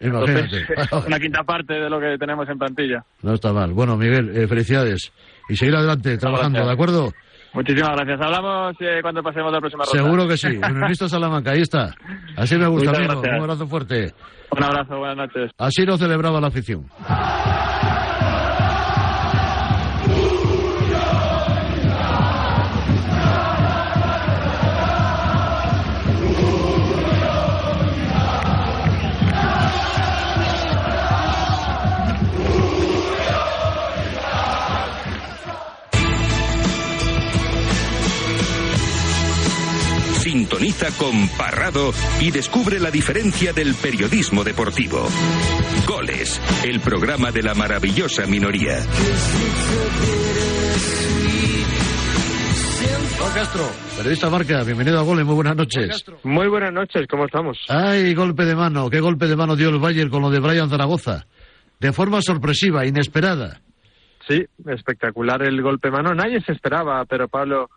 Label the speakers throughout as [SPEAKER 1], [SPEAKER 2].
[SPEAKER 1] Imagínate.
[SPEAKER 2] Entonces, una quinta parte de lo que tenemos en plantilla.
[SPEAKER 1] No está mal. Bueno, Miguel, eh, felicidades. Y seguir adelante, trabajando,
[SPEAKER 2] Gracias.
[SPEAKER 1] ¿de acuerdo?
[SPEAKER 2] Muchísimas gracias. Hablamos eh, cuando pasemos la próxima ronda.
[SPEAKER 1] Seguro que sí. Unionista Salamanca, ahí está. Así me gusta, amigo. Un abrazo fuerte.
[SPEAKER 2] Un abrazo, buenas noches.
[SPEAKER 1] Así lo celebraba la afición.
[SPEAKER 3] Sintoniza con Parrado y descubre la diferencia del periodismo deportivo. Goles, el programa de la maravillosa minoría.
[SPEAKER 1] Juan Castro, periodista Marca, bienvenido a Goles, muy buenas noches.
[SPEAKER 2] Muy buenas noches, ¿cómo estamos?
[SPEAKER 1] Ay, golpe de mano, qué golpe de mano dio el Bayern con lo de Brian Zaragoza. De forma sorpresiva, inesperada.
[SPEAKER 2] Sí, espectacular el golpe mano. Nadie se esperaba, pero Pablo,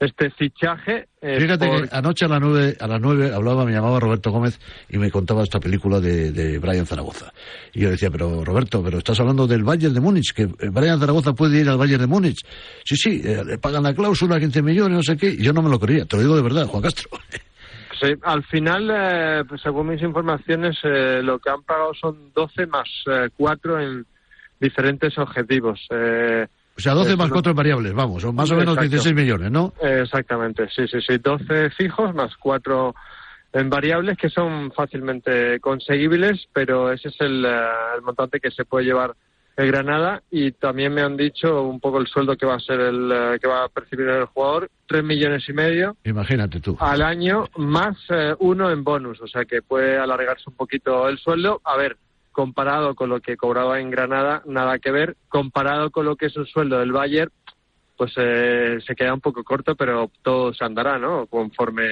[SPEAKER 2] este fichaje. eh,
[SPEAKER 1] Fíjate
[SPEAKER 2] por-
[SPEAKER 1] que anoche a las nueve, a las nueve hablaba, me llamaba Roberto Gómez y me contaba esta película de, de Brian Zaragoza. Y yo decía, pero Roberto, pero estás hablando del Bayern de Múnich, que eh, Brian Zaragoza puede ir al Bayern de Múnich. Sí, sí, eh, le pagan la cláusula, 15 millones, no sé qué. Y yo no me lo creía, te lo digo de verdad, Juan Castro.
[SPEAKER 2] Sí, al final, eh, pues, según mis informaciones, eh, lo que han pagado son 12 más eh, 4 en diferentes objetivos. Eh,
[SPEAKER 1] O sea, 12
[SPEAKER 2] Eso
[SPEAKER 1] más
[SPEAKER 2] no-
[SPEAKER 1] 4 variables, vamos, son más o menos
[SPEAKER 2] Exacto.
[SPEAKER 1] 16 millones, ¿no?
[SPEAKER 2] Eh, Exactamente, sí, sí, sí. 12 fijos más 4 en variables que son fácilmente conseguibles, pero ese es el, eh, el montante que se puede llevar el Granada y también me han dicho un poco el sueldo que va a ser el eh, que va a percibir el jugador, 3 millones y medio
[SPEAKER 1] Imagínate tú.
[SPEAKER 2] al año más eh, uno en bonus, o sea que puede alargarse un poquito el sueldo. A ver, comparado con lo que cobraba en Granada, nada que ver. Comparado con lo que es un sueldo del Bayern, pues eh, se queda un poco corto, pero todo se andará, ¿no? Conforme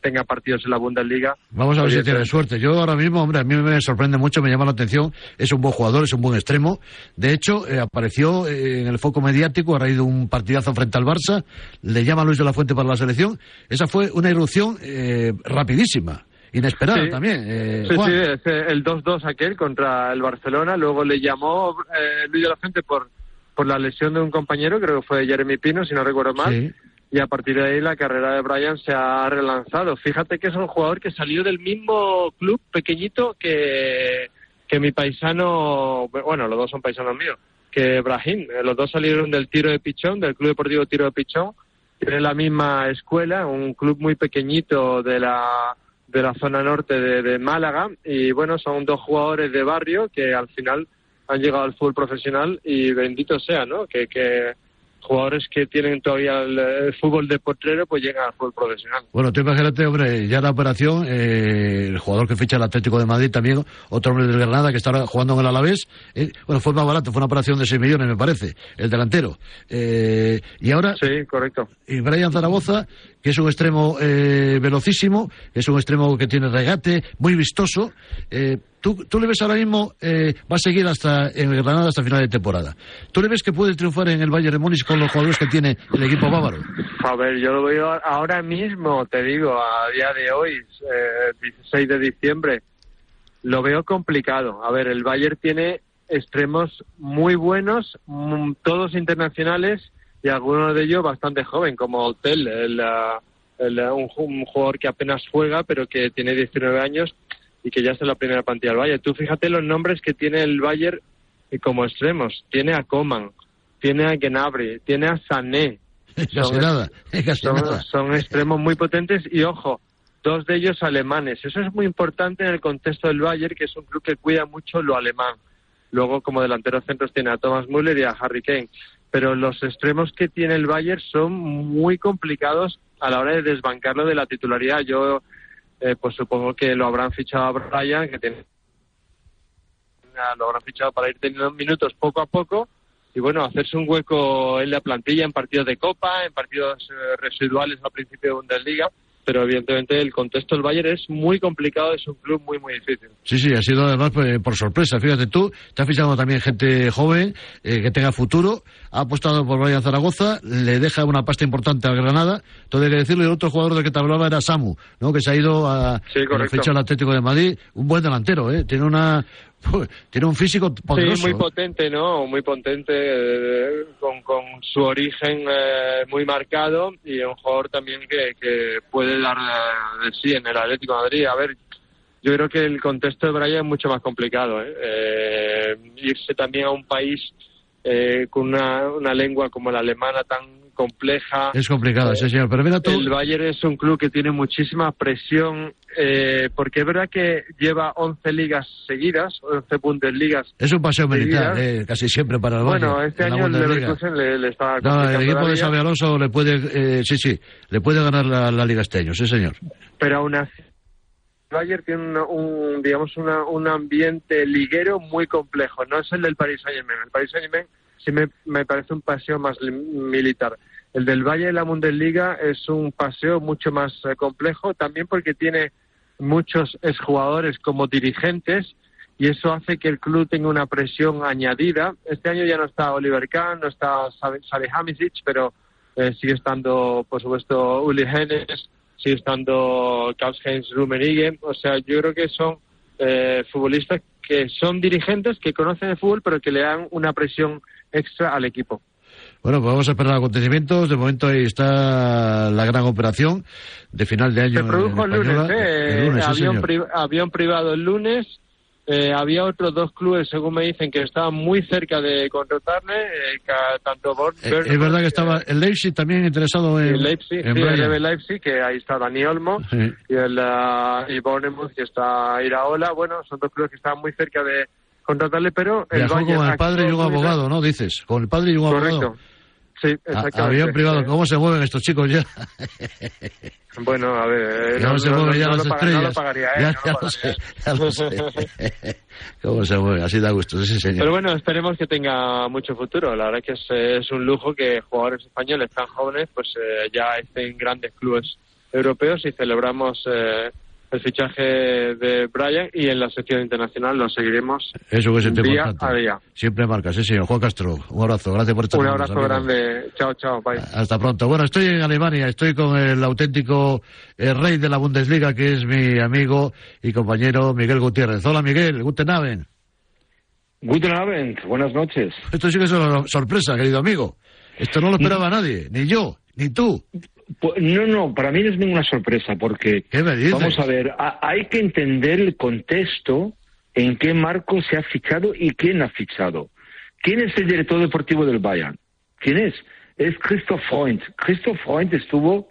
[SPEAKER 2] tenga partidos en la Bundesliga.
[SPEAKER 1] Vamos a ver si tiene
[SPEAKER 2] te-
[SPEAKER 1] suerte. Yo ahora mismo, hombre, a mí me sorprende mucho, me llama la atención. Es un buen jugador, es un buen extremo. De hecho, eh, apareció eh, en el foco mediático a raíz de un partidazo frente al Barça. Le llama Luis de la Fuente para la selección. Esa fue una irrupción eh, rapidísima, inesperada
[SPEAKER 2] Sí.
[SPEAKER 1] también. eh,
[SPEAKER 2] Sí,
[SPEAKER 1] Juan.
[SPEAKER 2] sí, es, eh, el 2-2 aquel contra el Barcelona. Luego le llamó eh, Luis de la Fuente por, por la lesión de un compañero, creo que fue Jeremy Pino, si no recuerdo mal.
[SPEAKER 1] Sí.
[SPEAKER 2] y a partir de ahí la carrera de Brian se ha relanzado. Fíjate que es un jugador que salió del mismo club pequeñito que, que mi paisano, bueno, los dos son paisanos míos, que Brahim. Eh, Los dos salieron del tiro de Pichón, del Club Deportivo Tiro de Pichón. Tienen la misma escuela, un club muy pequeñito de la de la zona norte de, de Málaga y bueno, son dos jugadores de barrio que al final han llegado al fútbol profesional y bendito sea, ¿no? Que, que jugadores que tienen todavía el, el fútbol de potrero pues llegan al fútbol profesional.
[SPEAKER 1] Bueno, tú imagínate, hombre, ya la operación, eh, el jugador que ficha el Atlético de Madrid también, otro hombre del Granada que está ahora jugando en el Alavés, eh, bueno, fue más barato, fue una operación de 6 millones, me parece, el delantero. Eh, y ahora,
[SPEAKER 2] Sí, correcto.
[SPEAKER 1] y Brian Zaragoza, que es un extremo eh, velocísimo, es un extremo que tiene regate, muy vistoso. Eh, ¿tú, ¿Tú le ves ahora mismo, eh, va a seguir hasta en el Granada hasta final de temporada? ¿Tú le ves que puede triunfar en el Bayern de Múnich con los jugadores que tiene el equipo bávaro?
[SPEAKER 2] A ver, yo lo veo ahora mismo, te digo, a día de hoy, eh, 16 de diciembre, lo veo complicado. A ver, el Bayern tiene extremos muy buenos, mm, todos internacionales y algunos de ellos bastante joven, como Hotel, el, el- un, un jugador que apenas juega, pero que tiene 19 años y que ya está en la primera plantilla del Bayern. Tú fíjate los nombres que tiene el Bayern eh, como extremos. Tiene a Coman, tiene a Gnabry, tiene a Sané. Son-
[SPEAKER 1] nada,
[SPEAKER 2] son,
[SPEAKER 1] nada.
[SPEAKER 2] son extremos muy potentes y ojo, dos de ellos alemanes. Eso es muy importante en el contexto del Bayern, que es un club que cuida mucho lo alemán. Luego, como delanteros centros, tiene a Thomas Müller y a Harry Kane. Pero los extremos que tiene el Bayern son muy complicados a la hora de desbancarlo de la titularidad. Yo, eh, pues supongo que lo habrán fichado a Brian, que tiene lo habrán fichado para ir teniendo minutos poco a poco y bueno, hacerse un hueco en la plantilla en partidos de Copa, en partidos eh, residuales al principio de Bundesliga, pero evidentemente el contexto del Bayern es muy complicado, es un club muy, muy difícil.
[SPEAKER 1] Sí, sí, ha sido además pues, por sorpresa. Fíjate tú, te has fichado también gente joven eh, que tenga futuro. Ha apostado por Brian Zaragoza, le deja una pasta importante al Granada. Todo hay que decirlo. Y el otro jugador del que te hablaba era Samu, ¿no? que se ha ido a
[SPEAKER 2] Sí,
[SPEAKER 1] a la fecha al Atlético de Madrid. Un buen delantero, ¿eh? Tiene una tiene un físico poderoso.
[SPEAKER 2] Sí, muy potente, ¿no? Muy potente, eh, con, con su origen eh, muy marcado y un jugador también que, que puede dar eh, de sí en el Atlético de Madrid. A ver, yo creo que el contexto de Brian es mucho más complicado. ¿eh? Eh, irse también a un país eh, con una, una lengua como la alemana tan compleja.
[SPEAKER 1] Es complicado, sí, señor. Pero mira tú,
[SPEAKER 2] El Bayern es un club que tiene muchísima presión, eh, porque es verdad que lleva 11 ligas seguidas, 11 Bundesligas.
[SPEAKER 1] es un paseo militar, eh, casi siempre para el
[SPEAKER 2] Bueno,
[SPEAKER 1] Bayern,
[SPEAKER 2] este
[SPEAKER 1] en la
[SPEAKER 2] año el. Leverkusen le, le está
[SPEAKER 1] No, el equipo de Xabi Alonso le puede, eh, sí, sí, le puede ganar la, la Liga este año, sí, señor.
[SPEAKER 2] pero aún así Bayern tiene una- un, digamos una, un ambiente liguero muy complejo. No es el del Paris Saint Germain. El Paris Saint Germain sí me, me parece un paseo más li- militar. El del Bayern en la Bundesliga es un paseo mucho más eh, complejo, también porque tiene muchos exjugadores como dirigentes y eso hace que el club tenga una presión añadida. Este año ya no está Oliver Kahn, no está Salihamidzic, pero eh, sigue estando, por supuesto, Uli Hennes, sigue estando Karl-Heinz Rummenigge. O sea, yo creo que son eh, futbolistas que son dirigentes, que conocen el fútbol, pero que le dan una presión extra al equipo.
[SPEAKER 1] Bueno, pues vamos a esperar acontecimientos. De momento ahí está la gran operación de final de año.
[SPEAKER 2] Se produjo
[SPEAKER 1] en
[SPEAKER 2] el lunes. ¿eh?
[SPEAKER 1] El lunes, sí,
[SPEAKER 2] avión, pri- avión privado el lunes. Eh, había otros dos clubes, según me dicen, que estaban muy cerca de contratarle, eh, tanto Born,
[SPEAKER 1] Eh, es verdad que estaba el Leipzig también interesado en,
[SPEAKER 2] el Leipzig,
[SPEAKER 1] en
[SPEAKER 2] sí, el Leipzig, que ahí está Dani Olmo,
[SPEAKER 1] Sí.
[SPEAKER 2] y el ah, y Bournemouth, que está Iraola. Bueno, son dos clubes que estaban muy cerca de contratarle, pero el
[SPEAKER 1] Viajó
[SPEAKER 2] Bayern
[SPEAKER 1] con el padre y un abogado, ¿no? Dices, con el padre y un abogado.
[SPEAKER 2] Correcto. Sí,
[SPEAKER 1] A-
[SPEAKER 2] exactamente.
[SPEAKER 1] avión privado, ¿cómo se mueven estos chicos ya?
[SPEAKER 2] Bueno, a ver, eh,
[SPEAKER 1] ¿Cómo se mueven ya
[SPEAKER 2] no
[SPEAKER 1] las
[SPEAKER 2] no
[SPEAKER 1] estrellas?
[SPEAKER 2] lo pagaría, ¿eh?
[SPEAKER 1] ya,
[SPEAKER 2] No
[SPEAKER 1] ya
[SPEAKER 2] lo
[SPEAKER 1] lo sé,
[SPEAKER 2] pagaría.
[SPEAKER 1] ya lo sé. ¿Cómo se mueven? Así da gusto, sí, señor.
[SPEAKER 2] Pero bueno, esperemos que tenga mucho futuro. La verdad que es, eh, es un lujo que jugadores españoles tan jóvenes pues eh, ya estén en grandes clubes europeos y celebramos eh, el fichaje de Brian y en la sección internacional lo seguiremos
[SPEAKER 1] Eso que es
[SPEAKER 2] día
[SPEAKER 1] importante.
[SPEAKER 2] a día.
[SPEAKER 1] Siempre marca, sí, señor. Juan Castro, un abrazo, gracias por estar
[SPEAKER 2] Un abrazo grande. Chao, chao. Bye.
[SPEAKER 1] Hasta pronto. Bueno, estoy en Alemania, estoy con el auténtico eh, rey de la Bundesliga, que es mi amigo y compañero Miguel Gutiérrez. Hola, Miguel, guten Abend.
[SPEAKER 4] Guten Abend, buenas noches.
[SPEAKER 1] Esto sí que es una sorpresa, querido amigo. Esto no lo esperaba nadie, ni yo, ni tú.
[SPEAKER 4] Pu- No, no, para mí no es ninguna sorpresa porque, vamos a ver, ha- hay que entender el contexto en qué marco se ha fichado y quién ha fichado. ¿Quién es el director deportivo del Bayern? ¿Quién es? Es Christoph Freund. Christoph Freund estuvo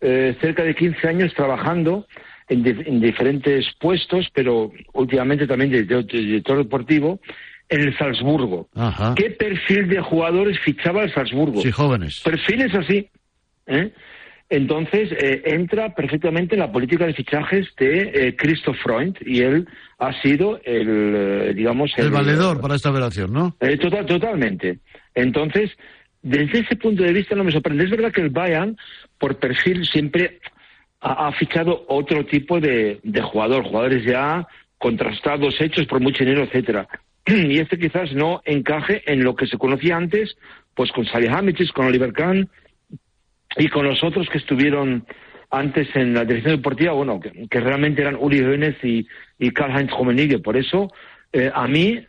[SPEAKER 4] eh, cerca de 15 años trabajando en, di- en diferentes puestos, pero últimamente también de, de- de director deportivo en el Salzburgo.
[SPEAKER 1] Ajá.
[SPEAKER 4] ¿Qué perfil de jugadores fichaba el Salzburgo?
[SPEAKER 1] Sí, jóvenes.
[SPEAKER 4] perfiles así. ¿Eh? Entonces, eh, entra perfectamente en la política de fichajes de eh, Christoph Freund y él ha sido el, eh, digamos,
[SPEAKER 1] El valedor para esta operación, ¿no?
[SPEAKER 4] eh, total, totalmente. Entonces, desde ese punto de vista no me sorprende. Es verdad que el Bayern, por perfil, siempre ha, ha fichado otro tipo de, de jugador, jugadores ya contrastados, hechos por mucho dinero, etcétera. Y este quizás no encaje en lo que se conocía antes, pues con Salihamidzic, con Oliver Kahn con los otros que estuvieron antes en la dirección deportiva, bueno, que, que realmente eran Uli Hoeneß y, y Karl-Heinz Rummenigge. Por eso, eh, a mí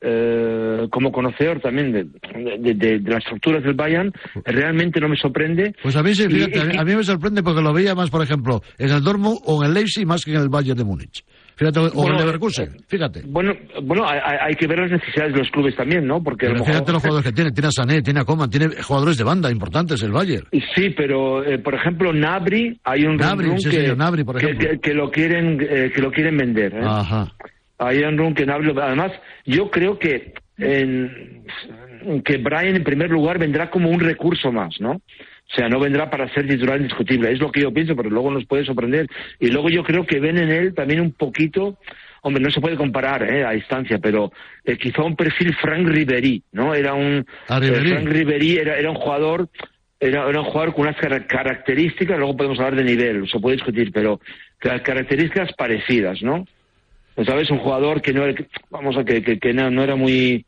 [SPEAKER 4] eh, como conocedor también de, de- de- de las estructuras del Bayern, realmente no me sorprende.
[SPEAKER 1] Pues a mí, sí,
[SPEAKER 4] Y-
[SPEAKER 1] fíjate, a mí,
[SPEAKER 4] y-
[SPEAKER 1] a mí me sorprende porque lo veía más, por ejemplo, en el Dortmund o en el Leipzig más que en el Bayern de Múnich. Fíjate, o en
[SPEAKER 4] Bueno,
[SPEAKER 1] el Leverkusen, fíjate.
[SPEAKER 4] Bueno, bueno, hay, hay- que ver las necesidades de los clubes también, ¿no? Porque a lo
[SPEAKER 1] Pero
[SPEAKER 4] mejor-
[SPEAKER 1] fíjate los jugadores que tiene. Tiene a Sané, tiene a Coman, tiene jugadores de banda importantes el Bayern.
[SPEAKER 4] Sí, pero eh, por ejemplo Nabri hay un rum
[SPEAKER 1] sí,
[SPEAKER 4] que,
[SPEAKER 1] señor, Gnabry, por
[SPEAKER 4] que-
[SPEAKER 1] ejemplo.
[SPEAKER 4] que- que lo quieren eh, que lo quieren vender. ¿eh?
[SPEAKER 1] Ajá.
[SPEAKER 4] Hay un rum que Gnabry lo- además yo creo que en- que Brian en primer lugar vendrá como un recurso más, ¿no? O sea, no vendrá para ser titular indiscutible. Es lo que yo pienso, pero luego nos puede sorprender. Y luego yo creo que ven en él también un poquito, hombre, no se puede comparar ¿eh? a distancia, pero eh, quizá un perfil Frank Ribery, ¿no? Era un
[SPEAKER 1] Ah, Ribéry.
[SPEAKER 4] eh, Frank Ribery era, era un jugador era, era un jugador con unas cara- características, luego podemos hablar de nivel, se puede discutir, pero ca- características parecidas, ¿no? ¿Sabes? Un jugador que no era, vamos a que, que, que no, no era muy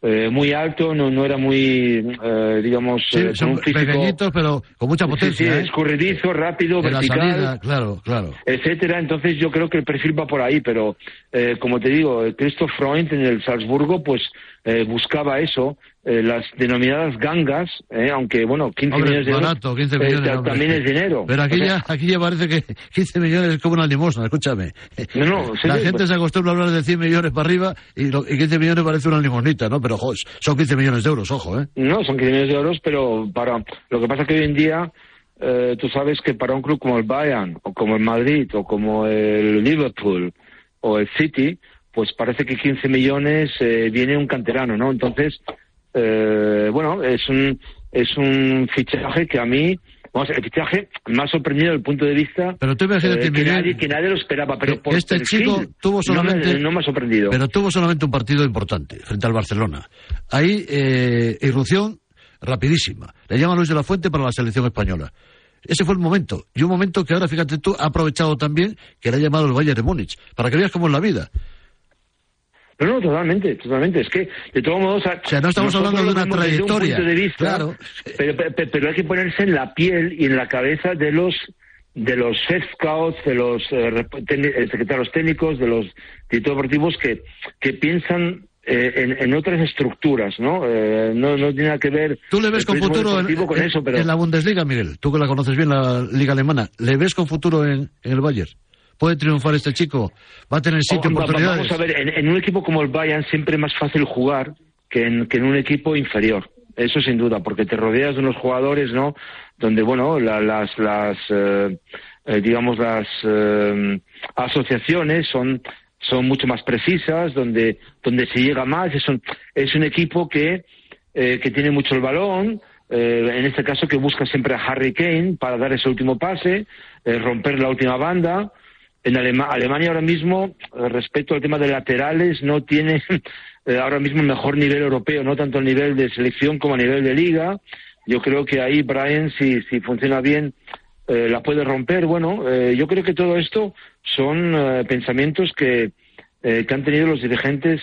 [SPEAKER 4] eh, muy alto, no, no era muy, eh, digamos,
[SPEAKER 1] Sí,
[SPEAKER 4] eh,
[SPEAKER 1] son
[SPEAKER 4] un físico...
[SPEAKER 1] pequeñitos, pero con mucha potencia.
[SPEAKER 4] sí,
[SPEAKER 1] ¿eh?
[SPEAKER 4] escurridizo, rápido,
[SPEAKER 1] la
[SPEAKER 4] vertical
[SPEAKER 1] salida, claro, claro.
[SPEAKER 4] etcétera. Entonces yo creo que el perfil va por ahí, pero eh, como te digo, Christoph Freund en el Salzburgo pues eh, buscaba eso, eh, las denominadas gangas, eh, aunque bueno, 15
[SPEAKER 1] Hombre,
[SPEAKER 4] millones de euros
[SPEAKER 1] barato, 15
[SPEAKER 4] eh,
[SPEAKER 1] millones. hombre.
[SPEAKER 4] también es dinero.
[SPEAKER 1] Pero aquí
[SPEAKER 4] O sea,
[SPEAKER 1] ya, aquí ya parece que 15 millones es como una limosna, escúchame.
[SPEAKER 4] No, no,
[SPEAKER 1] La
[SPEAKER 4] sí,
[SPEAKER 1] gente
[SPEAKER 4] pues-
[SPEAKER 1] se acostumbra a hablar de 100 millones para arriba y, lo- y 15 millones parece una limonita, ¿no? Pero, jo, son 15 millones de euros, ojo, ¿eh?
[SPEAKER 4] No, son 15 millones de euros, pero para lo que pasa que hoy en día eh, tú sabes que para un club como el Bayern o como el Madrid o como el Liverpool o el City, pues parece que 15 millones eh, viene un canterano, ¿no? Entonces, eh, bueno, es un es un fichaje que a mí, vamos, el fichaje me ha sorprendido desde el punto de vista
[SPEAKER 1] Pero tú imagínate,
[SPEAKER 4] eh, que,
[SPEAKER 1] Miguel,
[SPEAKER 4] nadie, que nadie lo esperaba, pero
[SPEAKER 1] que
[SPEAKER 4] por
[SPEAKER 1] este
[SPEAKER 4] perfil
[SPEAKER 1] chico tuvo
[SPEAKER 4] no me-
[SPEAKER 1] solamente-
[SPEAKER 4] no me, ha sorprendido.
[SPEAKER 1] Pero tuvo solamente un partido importante frente al Barcelona. Ahí, eh, irrupción rapidísima. Le llama Luis de la Fuente para la selección española. Ese fue el momento. Y un momento que ahora, fíjate tú, ha aprovechado también que le ha llamado el Bayern de Múnich. Para que veas cómo es la vida.
[SPEAKER 4] No, no, totalmente, totalmente. Es que, de todos modos...
[SPEAKER 1] O sea, no estamos hablando de una
[SPEAKER 4] un
[SPEAKER 1] trayectoria.
[SPEAKER 4] punto de vista,
[SPEAKER 1] Claro.
[SPEAKER 4] Pero, pero, pero hay que ponerse en la piel y en la cabeza de los de los head scouts, de los eh, eh, secretarios técnicos, de los directores deportivos que, que piensan eh, en, en otras estructuras, ¿no? Eh, no, no tiene nada que ver
[SPEAKER 1] ¿Tú le ves con futuro en,
[SPEAKER 4] con
[SPEAKER 1] en-
[SPEAKER 4] eso, pero
[SPEAKER 1] en la Bundesliga, Miguel? Tú que la conoces bien, la liga alemana. ¿Le ves con futuro en, en el Bayern? ¿Puede triunfar este chico? ¿Va a tener sitio, oportunidades?
[SPEAKER 4] Vamos a ver, en, en un equipo como el Bayern siempre es más fácil jugar que en, que en un equipo inferior. Eso sin duda, porque te rodeas de unos jugadores, ¿no? Donde, bueno, la- las, las eh, eh, digamos, las eh, asociaciones son son mucho más precisas, donde donde se llega más. Es un, es un equipo que eh, que tiene mucho el balón, eh, en este caso que busca siempre a Harry Kane para dar ese último pase, eh, romper la última banda. En Alema- Alemania ahora mismo, eh, respecto al tema de laterales, no tiene eh, ahora mismo el mejor nivel europeo, no tanto a nivel de selección como a nivel de liga. Yo creo que ahí Brian, si, si funciona bien, eh, la puede romper. Bueno, eh, yo creo que todo esto son eh, pensamientos que, eh, que han tenido los dirigentes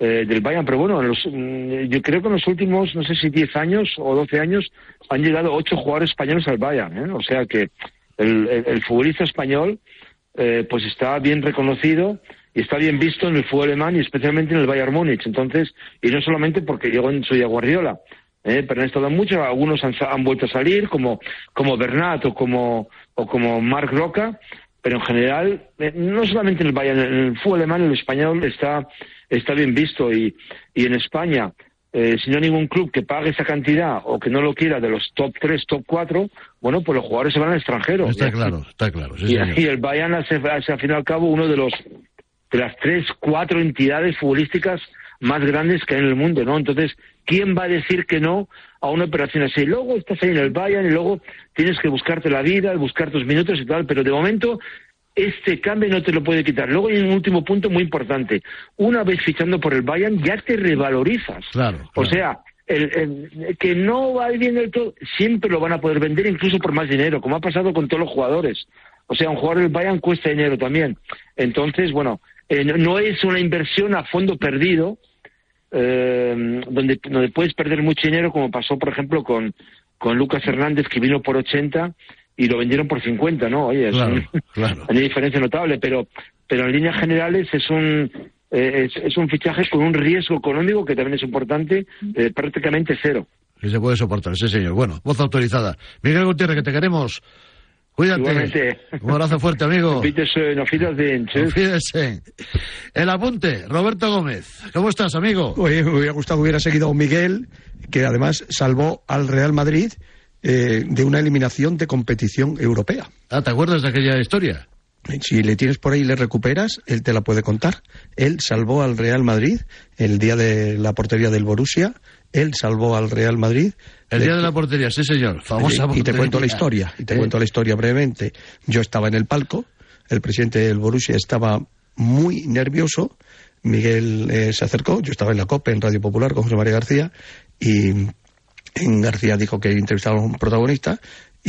[SPEAKER 4] del Bayern, pero bueno, en los, mm, yo creo que en los últimos, no sé si 10 años o 12 años, han llegado ocho jugadores españoles al Bayern. O sea que el futbolista español eh, pues está bien reconocido y está bien visto en el fútbol alemán y especialmente en el Bayern Múnich. Entonces, y no solamente porque llegó en Soy Guardiola, eh, pero han estado muchos, algunos han vuelto a salir, como, como Bernat o como, o como Marc Roca, pero en general, eh, no solamente en el Bayern, en el fútbol alemán, el español está, está bien visto y, y en España, eh, si no hay ningún club que pague esa cantidad o que no lo quiera de los top 3, top 4, bueno, pues los jugadores se van al extranjero.
[SPEAKER 1] Está claro, está claro. sí,
[SPEAKER 4] y,
[SPEAKER 1] señor.
[SPEAKER 4] y el Bayern hace, hace, al fin y al cabo uno de los de las tres, cuatro entidades futbolísticas más grandes que hay en el mundo, ¿no? Entonces, ¿quién va a decir que no a una operación así? Luego estás ahí en el Bayern y luego tienes que buscarte la vida, buscar tus minutos y tal, pero de momento este cambio no te lo puede quitar. Luego hay un último punto muy importante. Una vez fichando por el Bayern ya te revalorizas.
[SPEAKER 1] Claro,
[SPEAKER 4] O sea, el, el- que no va bien del todo, siempre lo van a poder vender incluso por más dinero, como ha pasado con todos los jugadores. O sea, un jugador del Bayern cuesta dinero también. Entonces, bueno, eh, no- no es una inversión a fondo perdido, eh, donde, donde puedes perder mucho dinero, como pasó, por ejemplo, con, con Lucas Hernández, que vino por 80 y lo vendieron por 50, ¿no? Oye, es
[SPEAKER 1] Claro,
[SPEAKER 4] un-
[SPEAKER 1] claro.
[SPEAKER 4] hay una diferencia notable, pero, pero en líneas generales es un, eh, es, es un fichaje con un riesgo económico que también es importante, eh, prácticamente cero.
[SPEAKER 1] Que se puede soportar, sí, señor. Bueno, voz autorizada. Miguel Gutiérrez, que te queremos. Cuídate.
[SPEAKER 4] Igualmente.
[SPEAKER 1] Un abrazo fuerte, amigo. Fíjese. El apunte, Roberto Gómez. ¿Cómo estás, amigo?
[SPEAKER 5] Oye, me hubiera gustado que hubiera seguido a Miguel, que además salvó al Real Madrid eh, de una eliminación de competición europea.
[SPEAKER 1] Ah, ¿te acuerdas de aquella historia?
[SPEAKER 5] Si le tienes por ahí y le recuperas, él te la puede contar. Él salvó al Real Madrid el día de la portería del Borussia. Él salvó al Real Madrid.
[SPEAKER 1] El día de la portería, sí, señor. Famosa
[SPEAKER 5] y, y te cuento la historia. Y te
[SPEAKER 1] Eh,
[SPEAKER 5] cuento la historia brevemente. Yo estaba en el palco. El presidente del Borussia estaba muy nervioso. Miguel eh, se acercó. Yo estaba en la COPE, en Radio Popular, con José María García. Y en García dijo que entrevistaba a un protagonista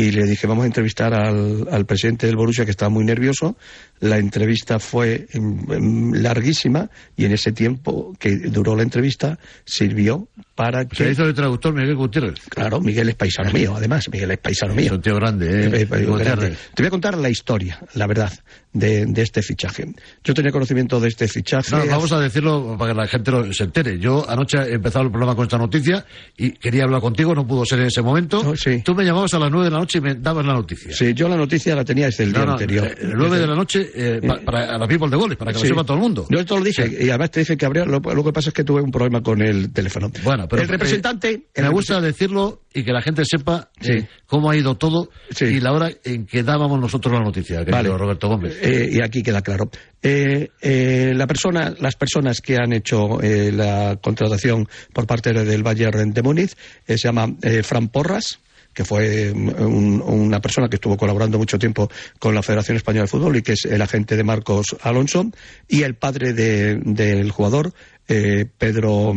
[SPEAKER 5] y le dije vamos a entrevistar al, al presidente del Borussia que estaba muy nervioso. La entrevista fue em, em, larguísima y en ese tiempo que duró la entrevista sirvió para que...
[SPEAKER 1] Se hizo de traductor Miguel Gutiérrez.
[SPEAKER 5] Claro, Miguel es paisano mío, además, Miguel es paisano mío.
[SPEAKER 1] Es un tío grande, ¿eh?
[SPEAKER 5] Eh, eh, grande. Te voy a contar la historia, la verdad, de, de este fichaje. Yo tenía conocimiento de este fichaje.
[SPEAKER 1] No, vamos a decirlo para que la gente lo- se entere. Yo anoche he empezado el programa con esta noticia y quería hablar contigo, no pudo ser en ese momento.
[SPEAKER 5] Sí.
[SPEAKER 1] Tú me llamabas a las nueve de la noche y me dabas la noticia.
[SPEAKER 5] Sí, yo la noticia la tenía desde el
[SPEAKER 1] No,
[SPEAKER 5] día
[SPEAKER 1] no,
[SPEAKER 5] anterior.
[SPEAKER 1] eh, el 9 de la noche eh, pa- para a la people de goles, para que
[SPEAKER 5] Sí.
[SPEAKER 1] lo sepa todo el mundo.
[SPEAKER 5] Yo esto lo dije, y además te dije que habría. Lo, lo que pasa es que tuve un problema con el teléfono.
[SPEAKER 1] Bueno, pero
[SPEAKER 5] el representante.
[SPEAKER 1] eh,
[SPEAKER 5] el
[SPEAKER 1] me gusta decirlo y que la gente sepa
[SPEAKER 5] Sí.
[SPEAKER 1] eh, cómo ha ido todo y la hora en que dábamos nosotros la noticia, querido
[SPEAKER 5] Vale.
[SPEAKER 1] Roberto Gómez.
[SPEAKER 5] Eh, y aquí queda claro. Eh, eh, la persona, las personas que han hecho eh, la contratación por parte del Bayern de Múnich eh, se llama eh, Fran Porras que fue mm, un- una persona que estuvo colaborando mucho tiempo con la Federación Española de Fútbol y que es el agente de Marcos Alonso, y el padre de- del jugador, eh, Pedro,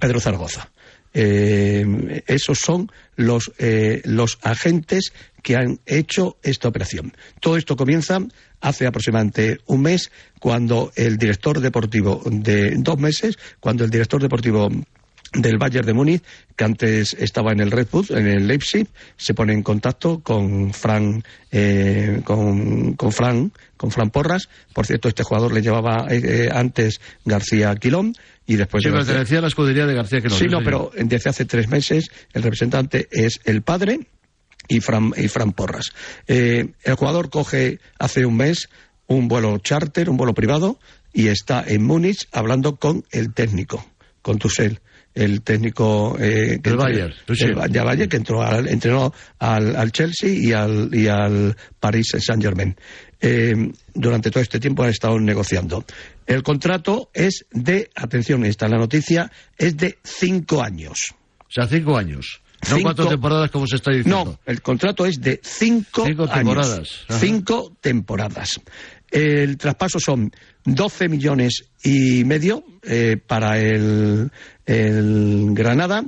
[SPEAKER 5] Pedro Zaragoza. Eh, esos son los, eh, los agentes que han hecho esta operación. Todo esto comienza hace aproximadamente un mes, cuando el director deportivo de dos meses, cuando el director deportivo del Bayern de Múnich, que antes estaba en el Red Bull, en el Leipzig, se pone en contacto con Fran, eh, con, con Fran, con Fran Porras. Por cierto, este jugador le llevaba eh, eh, antes García Quilón y después
[SPEAKER 1] Sí,
[SPEAKER 5] de García-
[SPEAKER 1] pertenecía a la escudería de García que
[SPEAKER 5] Sí, no, pero desde hace tres meses el representante es el padre y Fran, y Fran Porras. Eh, el jugador coge hace un mes un vuelo charter, un vuelo privado, y está en Múnich hablando con el técnico, con Tuchel, el técnico eh, que entró-
[SPEAKER 1] Bayern,
[SPEAKER 5] del Bayern, que entró al- entrenó al, al Chelsea y al, y al Paris Saint Germain. durante todo este tiempo han estado negociando. El contrato es de, atención, está en la noticia, es de cinco años.
[SPEAKER 1] O sea, cinco años. No
[SPEAKER 5] Cinco-
[SPEAKER 1] cuatro temporadas como se está diciendo.
[SPEAKER 5] No, el contrato es de cinco,
[SPEAKER 1] Cinco
[SPEAKER 5] años.
[SPEAKER 1] temporadas. Ajá.
[SPEAKER 5] Cinco temporadas. El traspaso son 12 millones y medio eh, para el, el Granada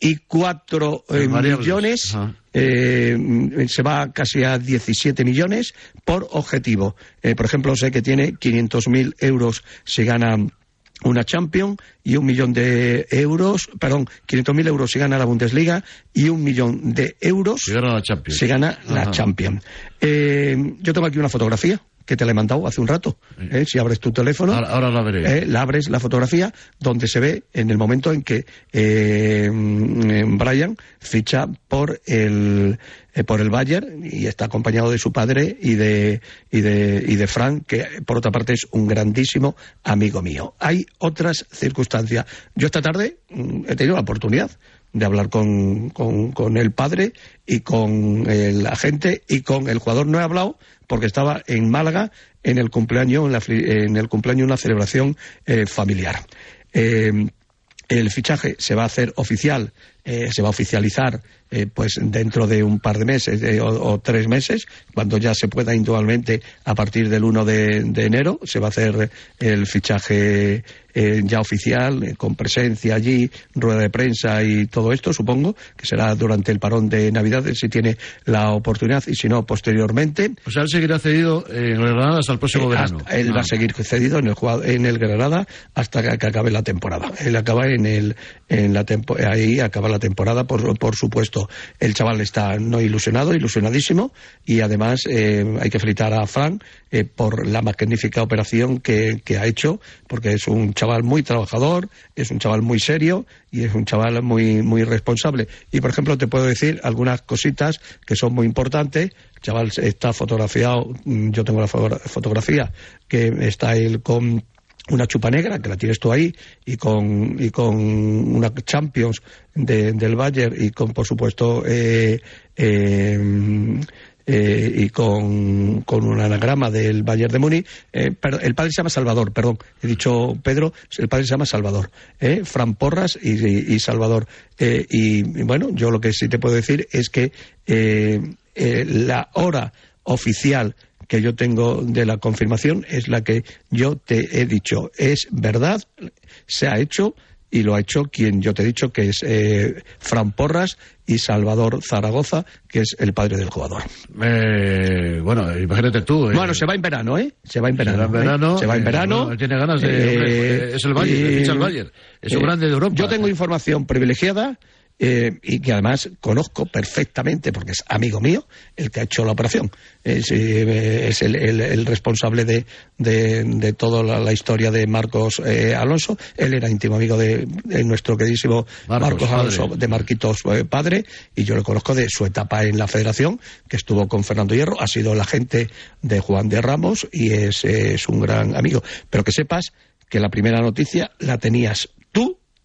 [SPEAKER 5] y cuatro eh,
[SPEAKER 1] Los variables.
[SPEAKER 5] millones, eh, se va casi a 17 millones por objetivo. Eh, por ejemplo, sé que tiene 500.000 euros si gana una Champions y un millón de euros, perdón, 500.000 euros si gana la Bundesliga y un millón de euros
[SPEAKER 1] Si gana la Champions.
[SPEAKER 5] gana la. Champions. Yo tengo aquí una fotografía que te la he mandado hace un rato. eh, si abres tu teléfono,
[SPEAKER 1] Ahora, ahora la veré.
[SPEAKER 5] eh, la abres la fotografía donde se ve en el momento en que eh, Brian ficha por el eh, por el Bayern y está acompañado de su padre y de y de y de Frank que por otra parte es un grandísimo amigo mío. Hay otras circunstancias. Yo esta tarde mm, he tenido la oportunidad de hablar con, con, el padre y con el agente y con el jugador. No he hablado porque estaba en Málaga en el cumpleaños, en, la en el cumpleaños una celebración eh, familiar. Eh, el fichaje se va a hacer oficial, eh, se va a oficializar eh, pues dentro de un par de meses eh, o, o tres meses, cuando ya se pueda individualmente a partir del 1 de, de enero, se va a hacer el fichaje eh, ya oficial, eh, con presencia allí, rueda de prensa y todo esto, supongo, que será durante el parón de Navidad, si tiene la oportunidad, y si no, posteriormente.
[SPEAKER 1] O sea, él seguirá cedido en el Granada hasta el próximo
[SPEAKER 5] Eh,
[SPEAKER 1] verano.
[SPEAKER 5] hasta- él
[SPEAKER 1] Ah.
[SPEAKER 5] va a seguir cedido en el en el Granada hasta que, que acabe la temporada. Él acaba en el en la tempo- ahí acaba la temporada, por, por supuesto. El chaval está no ilusionado, ilusionadísimo, y además eh, hay que felicitar a Frank eh, por la magnífica operación que, que ha hecho, porque es un chaval muy trabajador, es un chaval muy serio y es un chaval muy, muy responsable. Y, por ejemplo, te puedo decir algunas cositas que son muy importantes. El chaval está fotografiado, mm, yo tengo la fotogra- fotografía, que está él con una chupa negra, que la tienes tú ahí, y con, y con una Champions de- del Bayern y con, por supuesto, eh, eh, eh, y con, con un anagrama del Bayern de Múnich. Eh, el padre se llama Salvador, perdón, he dicho Pedro, el padre se llama Salvador. Eh, Fran Porras y, Salvador. Eh, y, bueno, yo lo que sí te puedo decir es que la hora oficial que yo tengo de la confirmación es la que yo te he dicho. Es verdad, se ha hecho y lo ha hecho quien yo te he dicho que es eh, Fran Porras y Salvador Zaragoza, que es el padre del jugador.
[SPEAKER 1] Eh, bueno, imagínate tú. eh,
[SPEAKER 5] Bueno, se va en verano, ¿eh? Se va en verano.
[SPEAKER 1] Será en verano,
[SPEAKER 5] ¿eh? Se va en
[SPEAKER 1] eh,
[SPEAKER 5] verano.
[SPEAKER 1] bueno, tiene ganas de- hombre, es el Bayern, ficha el Bayern. Es un grande de Europa.
[SPEAKER 5] Yo tengo información privilegiada eh, y que además conozco perfectamente, porque es amigo mío, el que ha hecho la operación. Es, eh, es el, el- el responsable de, de, de toda la, la historia de Marcos eh, Alonso. Él era íntimo amigo de, de nuestro queridísimo
[SPEAKER 1] Marcos,
[SPEAKER 5] Marcos, Alonso,
[SPEAKER 1] padre.
[SPEAKER 5] de Marquitos eh, padre, y yo le conozco de su etapa en la federación, que estuvo con Fernando Hierro, ha sido el agente de Juan de Ramos y es, es un gran amigo. Pero que sepas que la primera noticia la tenías.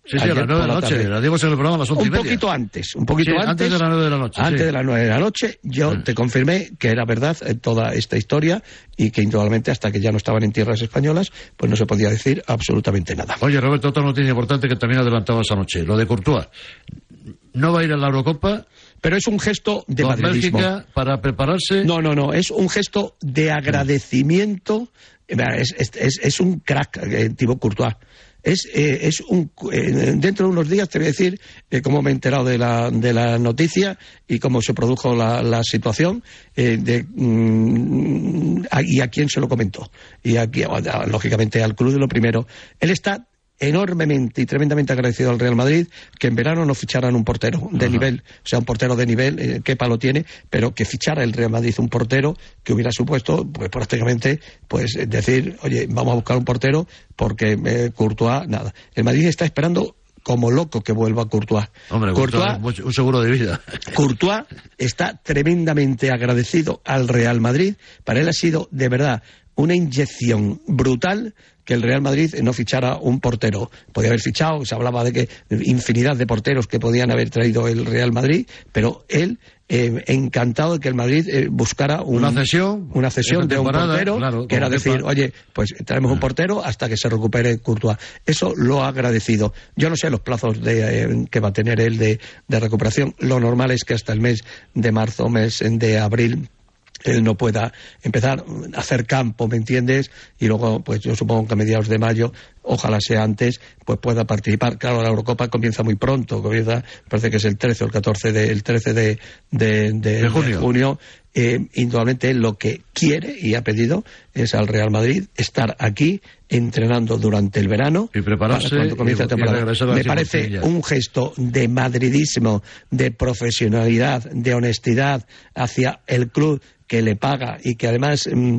[SPEAKER 1] Sí, sí, a las nueve de
[SPEAKER 5] por
[SPEAKER 1] la noche.
[SPEAKER 5] tarde.
[SPEAKER 1] La dimos en el programa a las once y
[SPEAKER 5] Un
[SPEAKER 1] media.
[SPEAKER 5] poquito antes, un poquito
[SPEAKER 1] Sí,
[SPEAKER 5] antes.
[SPEAKER 1] antes de las nueve de la noche,
[SPEAKER 5] Antes
[SPEAKER 1] sí.
[SPEAKER 5] de las nueve de la noche, yo
[SPEAKER 1] Mm.
[SPEAKER 5] te confirmé que era verdad eh, toda esta historia y que indudablemente hasta que ya no estaban en tierras españolas, pues no se podía decir absolutamente nada.
[SPEAKER 1] Oye, Roberto, otra noticia importante que también adelantaba esa noche. Lo de Courtois. No va a ir a la Eurocopa
[SPEAKER 5] Pero es un gesto de
[SPEAKER 1] con
[SPEAKER 5] madridismo.
[SPEAKER 1] Bélgica para prepararse.
[SPEAKER 5] No, no, no, es un gesto de agradecimiento. Eh, Es, es- es- es un crack, eh, Thibaut Courtois. Es, eh, es un, eh, dentro de unos días te voy a decir eh, cómo me he enterado de la, de la noticia y cómo se produjo la, la situación eh, mm, y a quién se lo comentó. Y aquí, lógicamente, al club de lo primero. Él está enormemente y tremendamente agradecido al Real Madrid que en verano no ficharan un portero de nivel, o sea, un portero de nivel, eh, qué palo tiene, pero que fichara el Real Madrid un portero que hubiera supuesto, pues prácticamente, pues decir, oye, vamos a buscar un portero porque eh, Courtois, nada. El Madrid está esperando como loco que vuelva Courtois.
[SPEAKER 1] Hombre,
[SPEAKER 5] Courtois,
[SPEAKER 1] Courtois, un seguro de vida.
[SPEAKER 5] Courtois está tremendamente agradecido al Real Madrid. Para él ha sido, de verdad, una inyección brutal que el Real Madrid no fichara un portero. Podía haber fichado, se hablaba de que infinidad de porteros que podían haber traído el Real Madrid, pero él eh, encantado de que el Madrid eh, buscara un-
[SPEAKER 1] Una cesión,
[SPEAKER 5] una cesión de un portero,
[SPEAKER 1] claro,
[SPEAKER 5] que era decir,
[SPEAKER 1] Kepa.
[SPEAKER 5] oye, pues traemos un portero hasta que se recupere Courtois. Eso lo ha agradecido. Yo no sé los plazos de, eh, que va a tener él de, de recuperación. Lo normal es que hasta el mes de marzo, mes de abril, él no pueda empezar a hacer campo, ¿me entiendes? Y luego, pues yo supongo que a mediados de mayo, ojalá sea antes, pues pueda participar. Claro, la Eurocopa comienza muy pronto, comienza, parece que es el 13 o el 14 de, el 13 de, de, de-
[SPEAKER 1] De junio.
[SPEAKER 5] Eh, indudablemente él lo que quiere y ha pedido es al Real Madrid estar aquí entrenando durante el verano
[SPEAKER 1] Y prepararse
[SPEAKER 5] para cuando comience
[SPEAKER 1] y-
[SPEAKER 5] la temporada.
[SPEAKER 1] y regresar a la
[SPEAKER 5] Me parece un gesto de madridismo, de profesionalidad, de honestidad hacia el club que le paga y que además mm,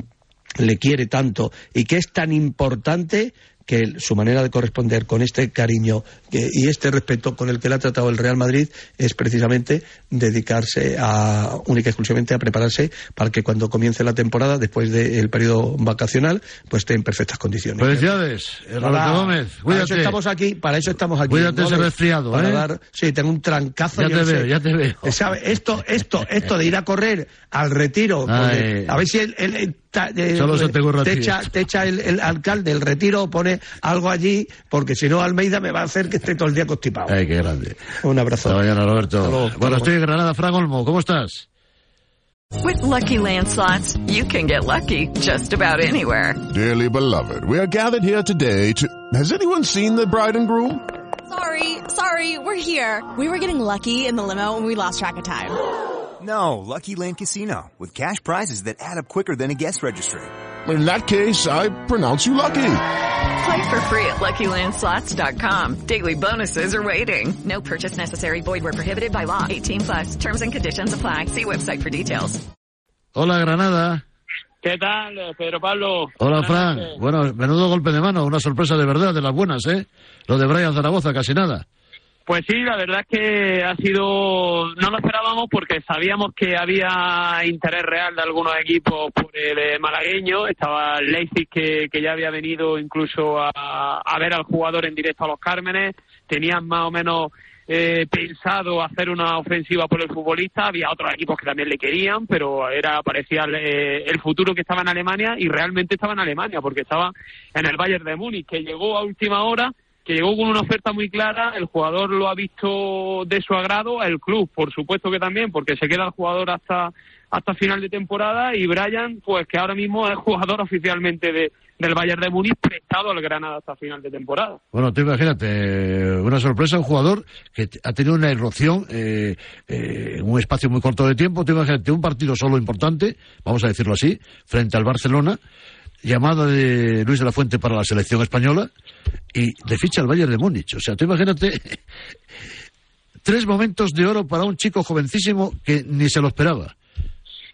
[SPEAKER 5] le quiere tanto y que es tan importante que su manera de corresponder con este cariño que- y este respeto con el que le ha tratado el Real Madrid es precisamente dedicarse a única y exclusivamente a prepararse para que cuando comience la temporada, después del periodo vacacional, pues esté en perfectas condiciones.
[SPEAKER 1] Felicidades, Roberto Gómez.
[SPEAKER 5] Para
[SPEAKER 1] Cuídate.
[SPEAKER 5] eso estamos aquí, para eso estamos aquí.
[SPEAKER 1] Cuídate ese resfriado,
[SPEAKER 5] Para
[SPEAKER 1] ¿eh?
[SPEAKER 5] dar- sí, tengo un trancazo.
[SPEAKER 1] Ya te
[SPEAKER 5] no sé.
[SPEAKER 1] veo, ya te veo.
[SPEAKER 5] ¿sabe? Esto, esto, esto de ir a correr al retiro,
[SPEAKER 1] Ay.
[SPEAKER 5] a ver si el, el- el- ta- eh,
[SPEAKER 1] Solo se te
[SPEAKER 5] echa, te echa el, el alcalde el retiro, pone algo allí, porque si no Almeida me va a hacer que esté todo el día constipado.
[SPEAKER 1] Ay, qué grande.
[SPEAKER 5] Un abrazo.
[SPEAKER 1] Hasta mañana, Roberto.
[SPEAKER 5] Hasta luego,
[SPEAKER 1] bueno, estoy en Granada, Fran Olmo. ¿Cómo estás?
[SPEAKER 6] With Lucky Land slots, you can get lucky just about anywhere.
[SPEAKER 7] Dearly beloved, we are gathered here today to. Has anyone seen the bride and groom?
[SPEAKER 8] Sorry, sorry, we're here. We were getting lucky in the limo and we lost track of time.
[SPEAKER 9] No, Lucky Land Casino, with cash prizes that add up quicker than a guest registry.
[SPEAKER 7] In that case, I pronounce you lucky.
[SPEAKER 6] Play for free at LuckyLandSlots.com. Daily bonuses are waiting. No purchase necessary. Void were prohibited by law. 18 plus. Terms and conditions apply. See website for details.
[SPEAKER 1] Hola, Granada.
[SPEAKER 10] ¿Qué tal, Pedro Pablo?
[SPEAKER 1] Hola,
[SPEAKER 10] Buenas
[SPEAKER 1] Fran. Bueno, menudo golpe de mano, una sorpresa de verdad, de las buenas, ¿eh? Lo de Brian Zaragoza, casi nada.
[SPEAKER 10] Pues sí, la verdad es que ha sido, no lo esperábamos porque sabíamos que había interés real de algunos equipos por el eh, malagueño. Estaba el Leipzig que, que ya había venido incluso a, a ver al jugador en directo a los Cármenes. Tenían más o menos eh, pensado hacer una ofensiva por el futbolista. Había otros equipos que también le querían, pero era parecía eh, el futuro que estaba en Alemania y realmente estaba en Alemania porque estaba en el Bayern de Múnich, que llegó a última hora que llegó con una oferta muy clara, el jugador lo ha visto de su agrado, el club por supuesto que también, porque se queda el jugador hasta hasta final de temporada y Brian, pues que ahora mismo es jugador oficialmente de, del Bayern de Múnich prestado al Granada hasta final de temporada.
[SPEAKER 1] Bueno, tú imagínate, una sorpresa, un jugador que ha tenido una irrupción eh, eh, en un espacio muy corto de tiempo. Tú imagínate, un partido solo importante, vamos a decirlo así, frente al Barcelona, llamada de Luis de la Fuente para la selección española y de ficha al Bayern de Múnich. O sea, tú imagínate tres momentos de oro para un chico jovencísimo que ni se lo esperaba.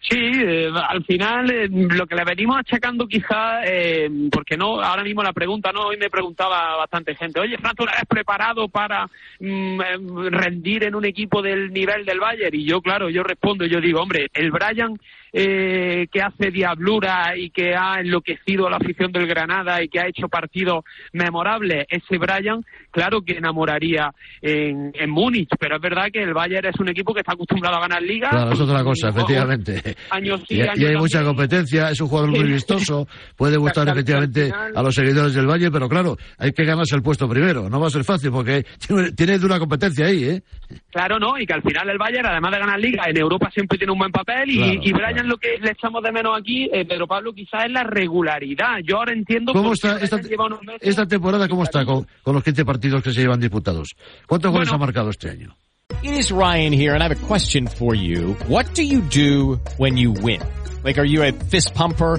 [SPEAKER 10] Sí, eh, al final eh, lo que le venimos achacando quizá, eh, porque no, ahora mismo la pregunta, no, hoy me preguntaba bastante gente, oye, Fran, ¿tú eres preparado para mm, eh, rendir en un equipo del nivel del Bayern? Y yo, claro, yo respondo, yo digo, hombre, el Brian eh, que hace diablura y que ha enloquecido a la afición del Granada y que ha hecho partidos memorables, ese Brian, claro que enamoraría en, en Múnich, pero es verdad que el Bayern es un equipo que está acostumbrado a ganar ligas.
[SPEAKER 1] Claro, es otra cosa, efectivamente.
[SPEAKER 10] años
[SPEAKER 1] Y, y
[SPEAKER 10] años
[SPEAKER 1] hay mucha competencia, es un jugador muy vistoso, puede gustar efectivamente
[SPEAKER 10] final-
[SPEAKER 1] a los seguidores del Valle, pero claro, hay que ganarse el puesto primero, no va a ser fácil porque tiene, tiene dura competencia ahí, ¿eh?
[SPEAKER 10] Claro, no, y que al final el Bayern, además de ganar liga, en Europa siempre tiene un buen papel y,
[SPEAKER 1] Claro,
[SPEAKER 10] y Brian lo que le echamos de menos aquí, eh, Pedro Pablo, quizás es la regularidad. Yo ahora entiendo
[SPEAKER 1] ¿Cómo está esta,
[SPEAKER 10] lleva unos meses-
[SPEAKER 1] esta temporada, cómo está con, con los 15 partidos que se llevan disputados? ¿Cuántos goles
[SPEAKER 11] Bueno.
[SPEAKER 1] ha marcado este año?
[SPEAKER 11] It is Ryan here, and I have a question for you. What do you do when you win? Like, are you a fist pumper,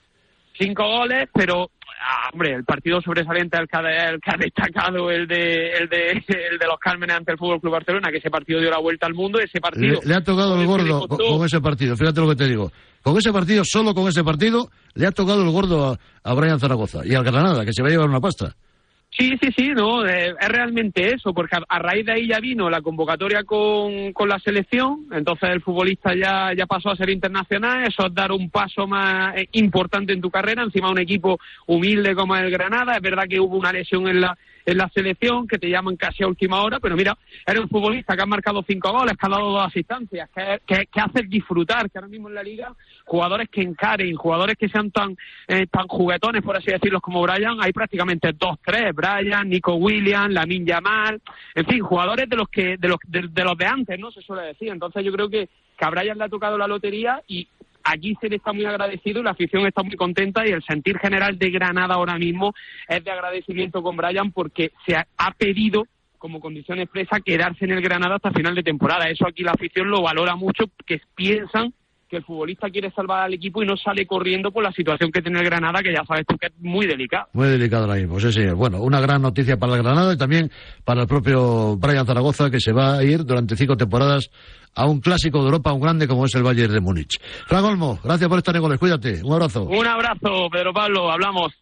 [SPEAKER 10] Cinco goles, pero ah, hombre, el partido sobresaliente el que, ha, el que ha destacado el de el de el de los Cármenes ante el Fútbol Club Barcelona, que ese partido dio la vuelta al mundo, ese partido
[SPEAKER 1] le ha tocado el gordo con ese partido, fíjate lo que te digo. Con ese partido, solo con ese partido, le ha tocado el gordo a, a Brian Zaragoza y al Granada, que se va a llevar una pasta.
[SPEAKER 10] Sí, sí, sí, no, eh, es realmente eso, porque a, raíz de ahí ya vino la convocatoria con, con la selección, entonces el futbolista ya, ya pasó a ser internacional, eso es dar un paso más eh, importante en tu carrera, encima un equipo humilde como el Granada, es verdad que hubo una lesión en la en la selección, que te llaman casi a última hora, pero mira, eres un futbolista que ha marcado cinco goles, que ha dado dos asistencias, que, que, haces disfrutar, que ahora mismo en la liga, jugadores que encaren, jugadores que sean tan, eh, tan juguetones, por así decirlo, como Brian, hay prácticamente dos, tres, Brian, Nico Williams, Lamin Yamal, en fin, jugadores de los que, de los, de, de los de antes, ¿no? Se suele decir. Entonces yo creo que, que a Brian le ha tocado la lotería y aquí se le está muy agradecido y la afición está muy contenta y el sentir general de Granada ahora mismo es de agradecimiento con Brian porque se ha pedido como condición expresa quedarse en el Granada hasta final de temporada. Eso aquí la afición lo valora mucho, que piensan que el futbolista quiere salvar al equipo y no sale corriendo por la situación que tiene el Granada, que ya sabes tú que es muy delicada.
[SPEAKER 1] Muy delicado ahora mismo, sí, sí. Bueno, una gran noticia para el Granada y también para el propio Brian Zaragoza, que se va a ir durante cinco temporadas a un clásico de Europa, un grande como es el Bayern de Múnich. Fran Olmo, gracias por estar en goles, cuídate, un abrazo.
[SPEAKER 10] Un abrazo, Pedro Pablo, hablamos.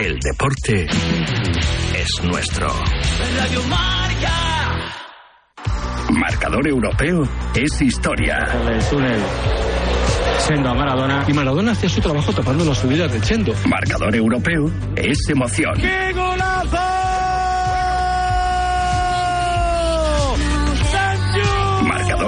[SPEAKER 12] El deporte es nuestro. Marcador europeo es historia.
[SPEAKER 13] el túnel Sendo a Maradona y Maradona hacía su trabajo tapando las subidas de Chendo.
[SPEAKER 12] Marcador europeo es emoción.
[SPEAKER 14] ¡Qué golazo!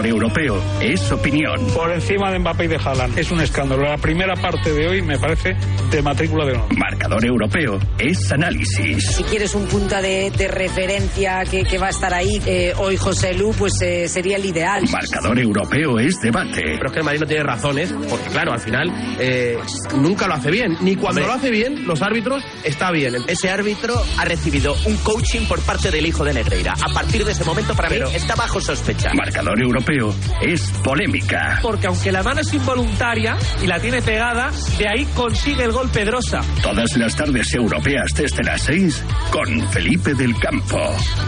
[SPEAKER 12] Marcador
[SPEAKER 3] Europeo es opinión.
[SPEAKER 15] Por encima de Mbappé y de Haaland. Es un escándalo. La primera parte de hoy me parece de matrícula de honor.
[SPEAKER 3] Marcador Europeo es análisis.
[SPEAKER 16] Si quieres un punto de, de referencia que, que, va a estar ahí, eh, hoy José Lu, pues eh, sería el ideal.
[SPEAKER 3] Marcador Europeo es debate.
[SPEAKER 17] Pero es que el Madrid no tiene razones, porque claro, al final eh, nunca lo hace bien. Ni cuando Hombre. lo hace bien, los árbitros está bien.
[SPEAKER 18] Ese árbitro ha recibido un coaching por parte del hijo de Negreira. A partir de ese momento, para Pero... mí, está bajo sospecha.
[SPEAKER 3] Marcador Europeo es polémica.
[SPEAKER 19] Porque aunque la mano es involuntaria y la tiene pegada, de ahí consigue el gol Pedrosa.
[SPEAKER 3] Todas las tardes europeas desde las 6 con Felipe del Campo.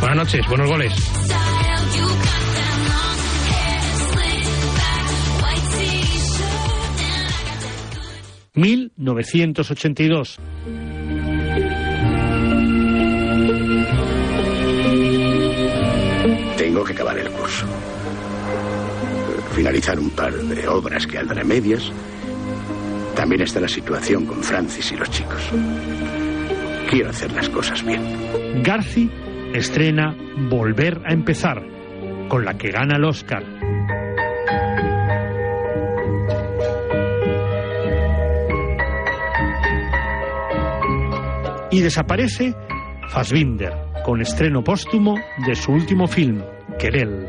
[SPEAKER 19] Buenas noches, buenos goles.
[SPEAKER 15] 1982.
[SPEAKER 20] Tengo que acabar el. Finalizar un par de obras que andan a medias. También está la situación con Francis y los chicos. Quiero hacer las cosas bien.
[SPEAKER 15] Garci estrena Volver a empezar, con la que gana el Oscar. y desaparece Fassbinder, con estreno póstumo de su último film, Querel.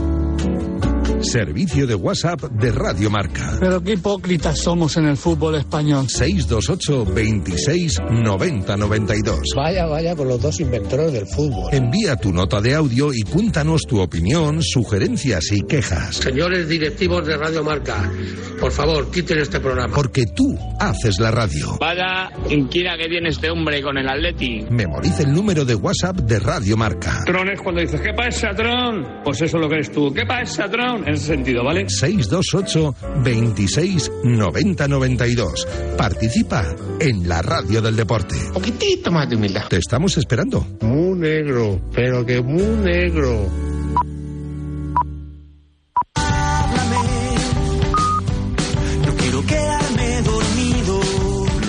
[SPEAKER 21] Servicio de WhatsApp de Radio Marca.
[SPEAKER 22] Pero qué hipócritas somos en el fútbol español.
[SPEAKER 21] 628 26 90 92.
[SPEAKER 23] Vaya, vaya por los dos inventores del fútbol.
[SPEAKER 21] Envía tu nota de audio y cuéntanos tu opinión, sugerencias y quejas.
[SPEAKER 23] Señores directivos de Radio Marca, por favor, quiten este programa.
[SPEAKER 21] Porque tú haces la radio.
[SPEAKER 24] Vaya inquina que viene este hombre con el Atleti.
[SPEAKER 21] Memoriza el número de WhatsApp de Radio Marca.
[SPEAKER 19] Tron es cuando dices, ¿qué pasa, Tron? Pues eso es lo que eres tú. ¿Qué pasa, Tron? En ese sentido, ¿vale?
[SPEAKER 21] 628 26 90 92. Participa en la radio del deporte.
[SPEAKER 23] Un poquitito más de humildad.
[SPEAKER 21] Te estamos esperando.
[SPEAKER 23] Muy negro, pero que muy negro.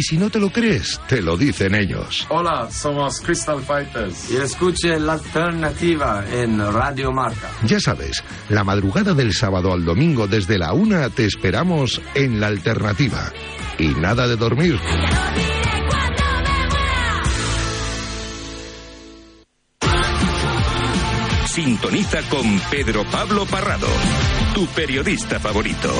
[SPEAKER 21] y si no te lo crees, te lo dicen ellos.
[SPEAKER 13] Hola, somos Crystal Fighters y escuche la alternativa en Radio Marca.
[SPEAKER 21] Ya sabes, la madrugada del sábado al domingo desde la una te esperamos en la alternativa. Y nada de dormir.
[SPEAKER 3] Sintoniza con Pedro Pablo Parrado, tu periodista favorito.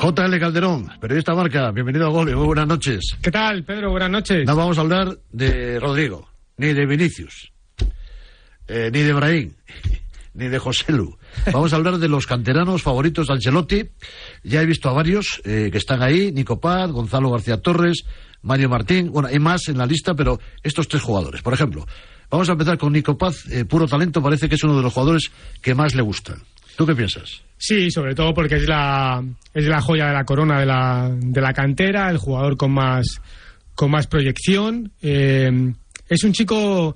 [SPEAKER 1] JL Calderón, periodista marca, bienvenido a Gole, muy buenas noches.
[SPEAKER 25] ¿Qué tal, Pedro? Buenas noches.
[SPEAKER 1] No vamos a hablar de Rodrigo, ni de Vinicius, eh, ni de Brahim, ni de José Lu. Vamos a hablar de los canteranos favoritos de Ancelotti. Ya he visto a varios eh, que están ahí, Nico Paz, Gonzalo García Torres, Mario Martín, bueno, hay más en la lista, pero estos tres jugadores, por ejemplo. Vamos a empezar con Nico Paz, eh, puro talento, parece que es uno de los jugadores que más le gustan. ¿Tú qué piensas?
[SPEAKER 25] Sí, sobre todo porque es la, es la joya de la corona de la, de la cantera, el jugador con más, con más proyección. Eh, es un chico,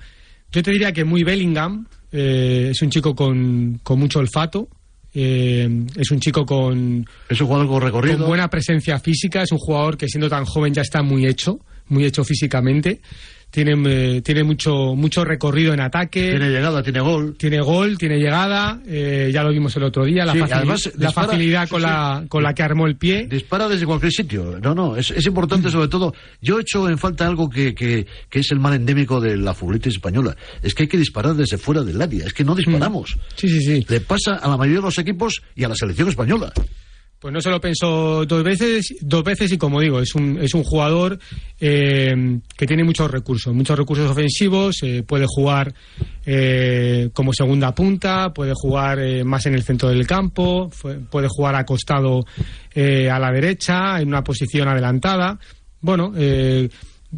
[SPEAKER 25] yo te diría que muy Bellingham, eh, es un chico con, con mucho olfato. Eh, es un chico con.
[SPEAKER 1] Es un jugador con recorrido.
[SPEAKER 25] Con buena presencia física. Es un jugador que siendo tan joven ya está muy hecho, muy hecho físicamente tiene, eh, tiene mucho, mucho recorrido en ataque.
[SPEAKER 1] Tiene llegada, tiene gol.
[SPEAKER 25] Tiene gol, tiene llegada. Eh, ya lo vimos el otro día. La,
[SPEAKER 1] Sí,
[SPEAKER 25] facil-
[SPEAKER 1] además,
[SPEAKER 25] la
[SPEAKER 1] dispara-
[SPEAKER 25] facilidad
[SPEAKER 1] sí,
[SPEAKER 25] con,
[SPEAKER 1] sí.
[SPEAKER 25] La, con la que armó el pie.
[SPEAKER 1] Dispara desde cualquier sitio. No, no, es, es importante sobre todo. Yo he hecho en falta algo que, que, que es el mal endémico de la futbolística española. Es que hay que disparar desde fuera del área. Es que no disparamos.
[SPEAKER 25] Sí, sí, sí.
[SPEAKER 1] Le pasa a la mayoría de los equipos y a la selección española.
[SPEAKER 25] Pues no se lo pensó dos veces, dos veces y como digo, es un, es un jugador eh, que tiene muchos recursos, muchos recursos ofensivos, eh, puede jugar eh, como segunda punta, puede jugar eh, más en el centro del campo, puede jugar acostado eh, a la derecha, en una posición adelantada. Bueno,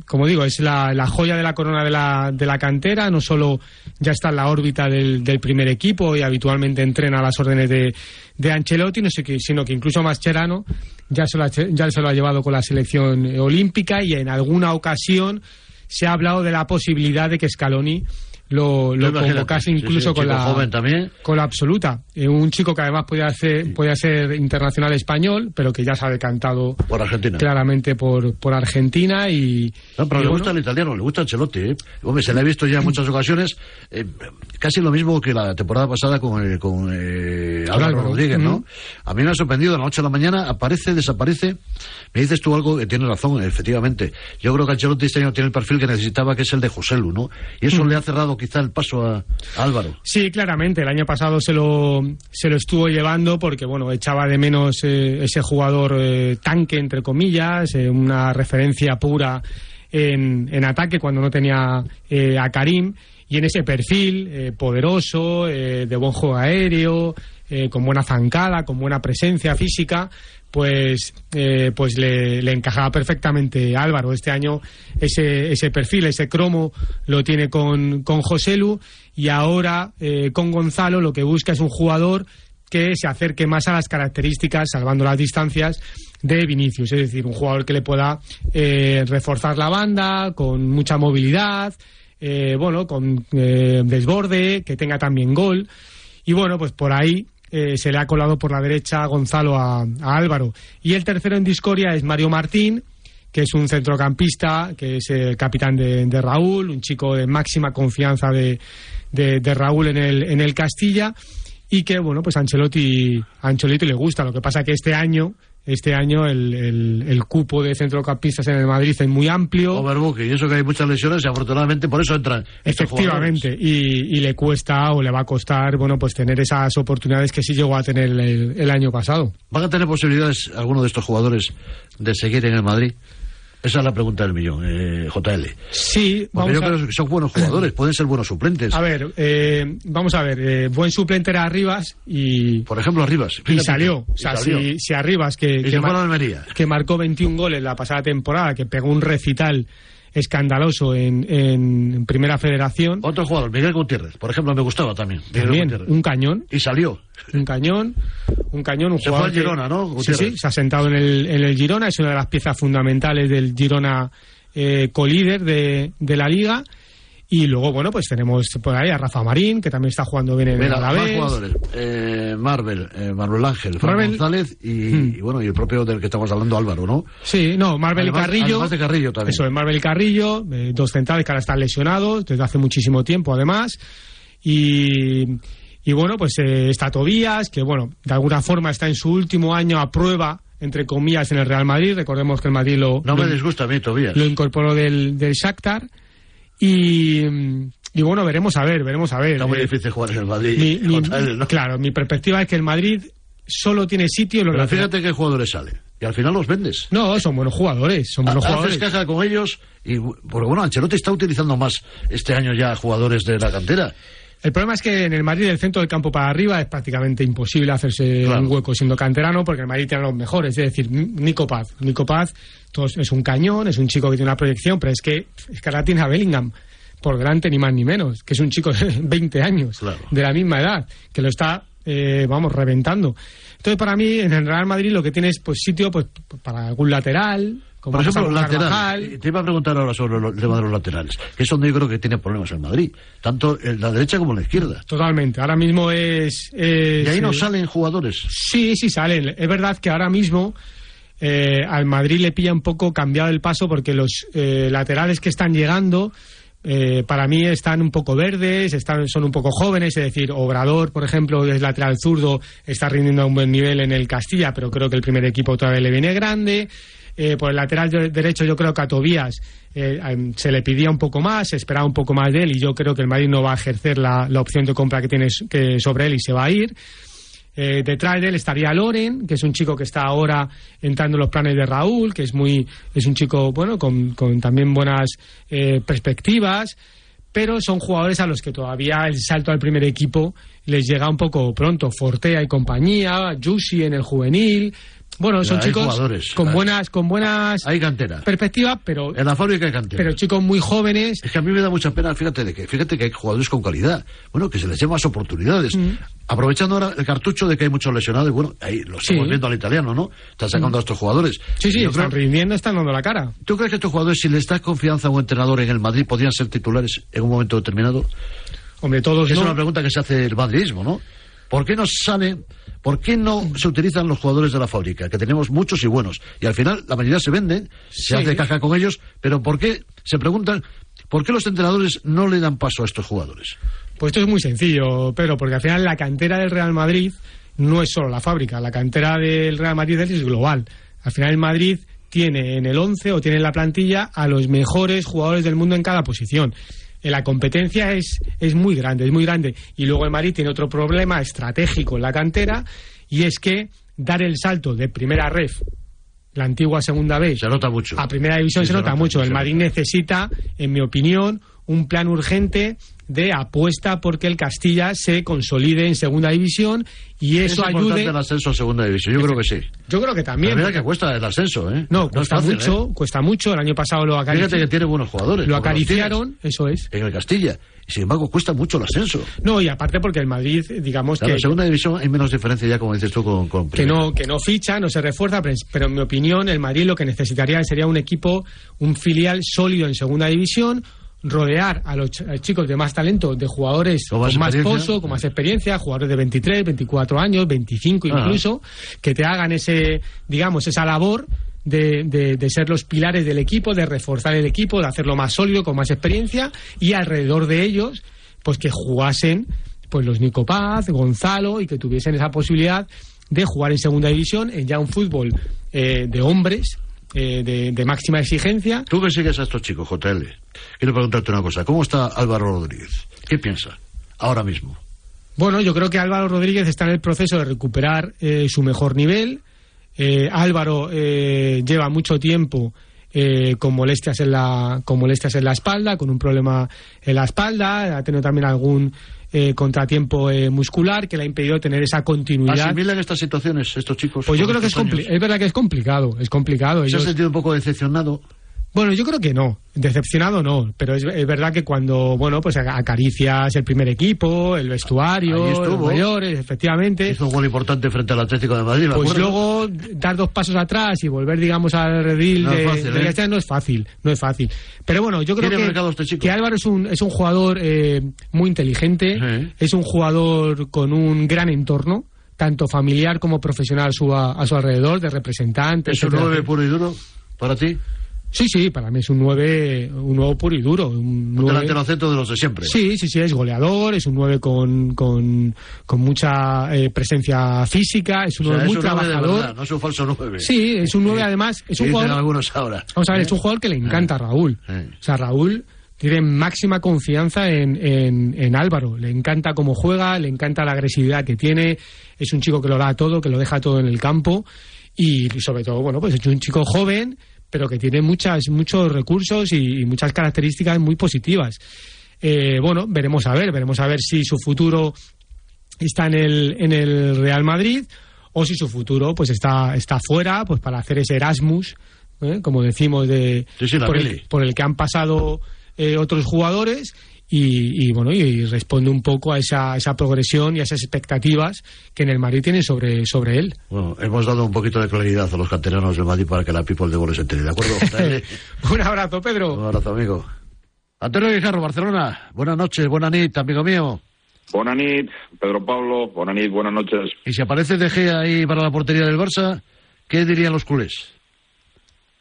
[SPEAKER 25] como digo, es la, la joya de la corona de la, de la cantera. No solo ya está en la órbita del, del primer equipo y habitualmente entrena a las órdenes de, de Ancelotti, no sé qué, sino que incluso Mascherano ya se, lo ha, ya se lo ha llevado con la selección eh, olímpica y en alguna ocasión se ha hablado de la posibilidad de que Scaloni lo, lo convocase
[SPEAKER 1] sí, sí,
[SPEAKER 25] incluso
[SPEAKER 1] un
[SPEAKER 25] con, la,
[SPEAKER 1] joven también.
[SPEAKER 25] con la absoluta. Eh, un chico que además podía, hacer, podía ser internacional español, pero que ya se ha decantado
[SPEAKER 1] Por Argentina.
[SPEAKER 25] claramente por, por Argentina y...
[SPEAKER 1] No, pero
[SPEAKER 25] y
[SPEAKER 1] le
[SPEAKER 25] bueno,
[SPEAKER 1] gusta el italiano, le gusta Ancelotti. ¿eh? Hombre, se le ha visto ya en muchas ocasiones, eh, casi lo mismo que la temporada pasada con, eh, con eh, Álvaro Rodríguez, ¿no?
[SPEAKER 25] ujú.
[SPEAKER 1] A mí me ha sorprendido, a las 8 de la mañana aparece, desaparece. Me dices tú algo que tienes razón, efectivamente. Yo creo que Ancelotti este año tiene el perfil que necesitaba, que es el de Joselu, ¿no? Y eso
[SPEAKER 25] Ujú.
[SPEAKER 1] le ha cerrado quizá el paso a, Álvaro.
[SPEAKER 25] Sí, claramente. El año pasado se lo, se lo estuvo llevando porque, bueno, echaba de menos eh, ese jugador eh, tanque, entre comillas, eh, una referencia pura en, en ataque cuando no tenía a Karim. Y en ese perfil poderoso, de buen juego aéreo, con buena zancada, con buena presencia física, pues, eh, pues le, encajaba perfectamente Álvaro. Este año ese, ese perfil, ese cromo lo tiene con, con Joselu y ahora eh, con Gonzalo lo que busca es un jugador que se acerque más a las características, salvando las distancias, de Vinicius. Es decir, un jugador que le pueda eh, reforzar la banda, con mucha movilidad, eh, bueno, con desborde, que tenga también gol. Y bueno, pues por ahí eh, se le ha colado por la derecha Gonzalo a, a Álvaro. Y el tercero en discordia es Mario Martín, que es un centrocampista, que es el capitán de, de Raúl, un chico de máxima confianza de, de- Raúl en el, en el Castilla, y que, bueno, pues Ancelotti, Ancelotti le gusta. Lo que pasa que este año, este año el, el- el cupo de centrocampistas en el Madrid es muy amplio.
[SPEAKER 1] Overbooking, y eso que hay muchas lesiones y afortunadamente por eso entran.
[SPEAKER 25] Efectivamente, y, y le cuesta o le va a costar, bueno, pues tener esas oportunidades que sí llegó a tener el, el año pasado.
[SPEAKER 1] ¿Van a tener posibilidades alguno de estos jugadores de seguir en el Madrid? Esa es la pregunta del millón, eh, JL.
[SPEAKER 25] Sí,
[SPEAKER 1] Porque
[SPEAKER 25] vamos
[SPEAKER 1] yo
[SPEAKER 25] a-
[SPEAKER 1] creo que son buenos jugadores, pueden ser buenos suplentes.
[SPEAKER 25] A ver, eh, vamos a ver, eh, buen suplente era Arribas y...
[SPEAKER 1] Por ejemplo, Arribas.
[SPEAKER 25] Y salió. O sea,
[SPEAKER 1] salió.
[SPEAKER 25] si, si Arribas, que, mar- que marcó 21 goles la pasada temporada, que pegó un recital escandaloso en, en Primera Federación.
[SPEAKER 1] Otro jugador, Miguel Gutiérrez, por ejemplo, me gustaba también. Miguel
[SPEAKER 25] También,
[SPEAKER 1] Gutiérrez.
[SPEAKER 25] un cañón.
[SPEAKER 1] Y salió.
[SPEAKER 25] Un cañón, un cañón, un
[SPEAKER 1] Se fue
[SPEAKER 25] jugador
[SPEAKER 1] al
[SPEAKER 25] que-
[SPEAKER 1] Girona, ¿no,
[SPEAKER 25] Sí,
[SPEAKER 1] Gutiérrez?
[SPEAKER 25] sí, se ha sentado en el, en el Girona, es una de las piezas fundamentales del Girona eh, colíder de, de la liga. Y luego, bueno, pues tenemos por ahí a Rafa Marín, que también está jugando bien en
[SPEAKER 1] Mira,
[SPEAKER 25] el
[SPEAKER 1] más
[SPEAKER 25] Alavés.
[SPEAKER 1] jugadores. Eh, Marvel, eh, Manuel Ángel, Fran
[SPEAKER 25] Marvel.
[SPEAKER 1] González y, y, bueno, y el propio del que estamos hablando, Álvaro, ¿no?
[SPEAKER 25] Sí, no, Marvel
[SPEAKER 1] Además-
[SPEAKER 25] y Carrillo.
[SPEAKER 1] además de Carrillo también.
[SPEAKER 25] Eso es, Marvel y Carrillo, eh, dos centrales que ahora están lesionados desde hace muchísimo tiempo, además. Y, y bueno, pues eh, está Tobías, que bueno, de alguna forma está en su último año a prueba, entre comillas, en el Real Madrid. Recordemos que el Madrid lo,
[SPEAKER 1] No me disgusta a mí todavía.
[SPEAKER 25] lo incorporó del, del Shakhtar. Y, y bueno, veremos a ver, veremos a ver.
[SPEAKER 1] Está muy
[SPEAKER 25] Eh,
[SPEAKER 1] difícil jugar en el Madrid.
[SPEAKER 25] mi- mi-
[SPEAKER 1] JL, ¿no?
[SPEAKER 25] Claro, mi perspectiva es que el Madrid solo tiene sitio en los
[SPEAKER 1] Pero
[SPEAKER 25] laterales.
[SPEAKER 1] fíjate qué jugadores salen. Y al final los vendes.
[SPEAKER 25] No, son buenos jugadores, son buenos
[SPEAKER 1] Haces
[SPEAKER 25] jugadores.
[SPEAKER 1] caja con ellos y porque bueno Ancelotti está utilizando más este año ya jugadores de la cantera
[SPEAKER 25] El problema es que en el Madrid, del centro del campo para arriba, es prácticamente imposible hacerse
[SPEAKER 1] Claro.
[SPEAKER 25] un hueco siendo canterano, porque el Madrid tiene a los mejores. Es decir, Nico Paz. Nico Paz todos- es un cañón, es un chico que tiene una proyección, pero es que, es que ahora tiene a Bellingham por delante, ni más ni menos, que es un chico de 20 años, de la misma edad, que lo está, eh, vamos, reventando. Entonces, para mí, en el Real Madrid lo que tiene es pues, sitio pues, para algún lateral, como
[SPEAKER 1] por ejemplo lateral. Eh, te iba a preguntar ahora sobre el tema de los laterales que es donde yo creo que tiene problemas el Madrid tanto en la derecha como en la izquierda
[SPEAKER 25] Totalmente. Ahora mismo es. es,
[SPEAKER 1] y ahí no
[SPEAKER 25] eh,
[SPEAKER 1] salen jugadores
[SPEAKER 25] Sí, sí salen. Es verdad que ahora mismo eh, al Madrid le pilla un poco cambiado el paso porque los eh, laterales que están llegando. eh, para mí están un poco verdes, están, son un poco jóvenes, es decir, Obrador, por ejemplo, es lateral zurdo, está rindiendo a un buen nivel en el Castilla, pero creo que el primer equipo todavía le viene grande. Eh, por el lateral de- derecho yo creo que a Tobías eh, em, se le pedía un poco más, se esperaba un poco más de él y yo creo que el Madrid no va a ejercer la, opción de compra que tiene que sobre él y se va a ir. Eh, detrás de él estaría Loren, que es un chico que está ahora entrando en los planes de Raúl, que es muy es un chico bueno con, con también buenas perspectivas, pero son jugadores a los que todavía el salto al primer equipo les llega un poco pronto. Fortea y compañía, Yusi en el juvenil. Bueno, son
[SPEAKER 1] Hay
[SPEAKER 25] chicos con buenas con buenas
[SPEAKER 1] Hay cantera.
[SPEAKER 25] perspectivas, pero
[SPEAKER 1] En la fábrica hay cantera.
[SPEAKER 25] pero chicos muy jóvenes.
[SPEAKER 1] Es que a mí me da mucha pena, fíjate, de que, fíjate que hay jugadores con calidad. Bueno, que se les dé más oportunidades.
[SPEAKER 25] Mm.
[SPEAKER 1] Aprovechando ahora el cartucho de que hay muchos lesionados, y bueno, ahí lo estamos
[SPEAKER 25] Sí.
[SPEAKER 1] viendo al italiano, ¿no? Están sacando a estos jugadores.
[SPEAKER 25] Sí, sí,
[SPEAKER 1] Yo
[SPEAKER 25] están
[SPEAKER 1] creo-
[SPEAKER 25] rindiendo, están dando la cara.
[SPEAKER 1] ¿Tú crees que estos jugadores, si les das confianza a un entrenador en el Madrid, podrían ser titulares en un momento determinado?
[SPEAKER 25] Hombre, todos
[SPEAKER 1] Es
[SPEAKER 25] no.
[SPEAKER 1] una pregunta que se hace el madridismo, ¿no? ¿Por qué no salen, por qué no se utilizan los jugadores de la fábrica? Que tenemos muchos y buenos. Y al final la mayoría se venden, se hace caja con ellos, pero ¿por qué, se preguntan, ¿por qué los entrenadores no le dan paso a estos jugadores?
[SPEAKER 25] Pues esto es muy sencillo, pero porque al final la cantera del Real Madrid no es solo la fábrica, la cantera del Real Madrid es global. Al final el Madrid tiene en el 11 o tiene en la plantilla a los mejores jugadores del mundo en cada posición. Eh, La competencia es, es muy grande, es muy grande. Y luego el Madrid tiene otro problema estratégico en la cantera y es que dar el salto de primera ref, la antigua segunda B,
[SPEAKER 1] Se nota mucho.
[SPEAKER 25] a primera división
[SPEAKER 1] Sí,
[SPEAKER 25] se,
[SPEAKER 1] se
[SPEAKER 25] nota,
[SPEAKER 1] nota,
[SPEAKER 25] mucho.
[SPEAKER 1] se
[SPEAKER 25] El Madrid necesita, en mi opinión, un plan urgente de apuesta porque el Castilla se consolide en segunda división y
[SPEAKER 1] ¿Es
[SPEAKER 25] eso
[SPEAKER 1] importante
[SPEAKER 25] ayude.
[SPEAKER 1] el ascenso a segunda división? Yo creo que sí.
[SPEAKER 25] Yo creo que también.
[SPEAKER 1] Mira
[SPEAKER 25] porque-
[SPEAKER 1] que cuesta el ascenso, ¿eh?
[SPEAKER 25] no,
[SPEAKER 1] es
[SPEAKER 25] cuesta
[SPEAKER 1] fácil,
[SPEAKER 25] mucho,
[SPEAKER 1] ¿eh?
[SPEAKER 25] cuesta mucho. El año pasado lo
[SPEAKER 1] Fíjate
[SPEAKER 25] acariciaron.
[SPEAKER 1] que tiene buenos jugadores.
[SPEAKER 25] Lo acariciaron, eso es.
[SPEAKER 1] En el Castilla. Y sin embargo, cuesta mucho el ascenso.
[SPEAKER 25] No, y aparte porque el Madrid, digamos
[SPEAKER 1] Claro,
[SPEAKER 25] que
[SPEAKER 1] en segunda división hay menos diferencia ya, como dices tú, con, con
[SPEAKER 25] que no, que no ficha, no se refuerza, pero, pero en mi opinión el Madrid lo que necesitaría sería un equipo, un filial sólido en segunda división, rodear a los chicos de más talento, de jugadores
[SPEAKER 1] Con
[SPEAKER 25] con
[SPEAKER 1] más
[SPEAKER 25] pozo, con más experiencia, jugadores de 23, 24 años, 25
[SPEAKER 1] Ah.
[SPEAKER 25] incluso, que te hagan ese, digamos, esa labor de, de- de ser los pilares del equipo, de reforzar el equipo, de hacerlo más sólido, con más experiencia, y alrededor de ellos, pues que jugasen pues los Nico Paz, Gonzalo, y que tuviesen esa posibilidad de jugar en segunda división, en ya un fútbol eh, de hombres, eh, de, de máxima exigencia.
[SPEAKER 1] Tú que sigues a estos chicos, JL, quiero preguntarte una cosa. ¿Cómo está Álvaro Rodríguez? ¿Qué piensa ahora mismo?
[SPEAKER 25] Bueno, yo creo que Álvaro Rodríguez está en el proceso de recuperar eh, su mejor nivel. Eh, Álvaro eh, lleva mucho tiempo eh, con molestias en la con molestias en la espalda, con un problema en la espalda, ha tenido también algún eh, contratiempo eh, muscular que le ha impedido tener esa continuidad.
[SPEAKER 1] ¿Asimilan estas situaciones estos chicos?
[SPEAKER 25] Pues yo creo que es, es verdad que es complicado, es complicado.
[SPEAKER 1] ¿Se ha
[SPEAKER 25] Ellos-
[SPEAKER 1] sentido un poco decepcionado?
[SPEAKER 25] Bueno, yo creo que no. Decepcionado no. Pero es, es verdad que cuando, bueno, pues a- acaricias el primer equipo, el vestuario, los mayores, efectivamente.
[SPEAKER 1] Hizo un gol importante frente al Atlético de Madrid.
[SPEAKER 25] Pues luego dar dos pasos atrás y volver, digamos, al redil
[SPEAKER 1] No es
[SPEAKER 25] de,
[SPEAKER 1] fácil,
[SPEAKER 25] de
[SPEAKER 1] ¿eh?
[SPEAKER 25] No es fácil, no es fácil. Pero bueno, yo creo que,
[SPEAKER 1] este
[SPEAKER 25] que Álvaro es un, es un jugador eh, muy inteligente,
[SPEAKER 1] Sí.
[SPEAKER 25] es un jugador con un gran entorno, tanto familiar como profesional a su, a, su alrededor, de representantes.
[SPEAKER 1] ¿Es un
[SPEAKER 25] etcétera.
[SPEAKER 1] 9 puro y duro para ti?
[SPEAKER 25] Sí, sí, para mí es un 9, un nuevo puro y duro. Un
[SPEAKER 1] Un delantero centro de los de siempre.
[SPEAKER 25] Sí, sí, sí, es goleador, es un 9 con, con, con mucha eh, presencia física, es un
[SPEAKER 1] O sea,
[SPEAKER 25] 9 muy
[SPEAKER 1] es un
[SPEAKER 25] trabajador.
[SPEAKER 1] verdad, no es un falso 9.
[SPEAKER 25] Sí, es un 9 además, es un jugador...
[SPEAKER 1] algunos ahora.
[SPEAKER 25] Vamos a ver, es un jugador que le encanta a Raúl. O sea, Raúl tiene máxima confianza en, en, en Álvaro. Le encanta cómo juega, le encanta la agresividad que tiene. Es un chico que lo da todo, que lo deja todo en el campo. Y sobre todo, bueno, pues es un chico joven, pero que tiene muchas, muchos recursos y, y muchas características muy positivas. Eh, bueno, veremos a ver, veremos a ver si su futuro está en el, en el Real Madrid o si su futuro pues está, está fuera pues para hacer ese Erasmus, ¿eh? como decimos, de,
[SPEAKER 1] Sí, sí, la
[SPEAKER 25] por, el, por el que han pasado eh, otros jugadores y, y, bueno y, responde un poco a esa, esa progresión y a esas expectativas que en el Madrid tienen sobre, sobre él.
[SPEAKER 1] Bueno, hemos dado un poquito de claridad a los canteranos del Madrid para que la people de goles se entere, ¿de acuerdo?
[SPEAKER 25] Un abrazo, Pedro.
[SPEAKER 1] Un abrazo, amigo. Antonio Guijarro, Barcelona. Buenas noches, buenas nit, amigo mío.
[SPEAKER 26] Buenas nit, Pedro Pablo. Buenas nit, buenas noches.
[SPEAKER 1] Y si aparece De Gea ahí para la portería del Barça, ¿qué dirían los culés?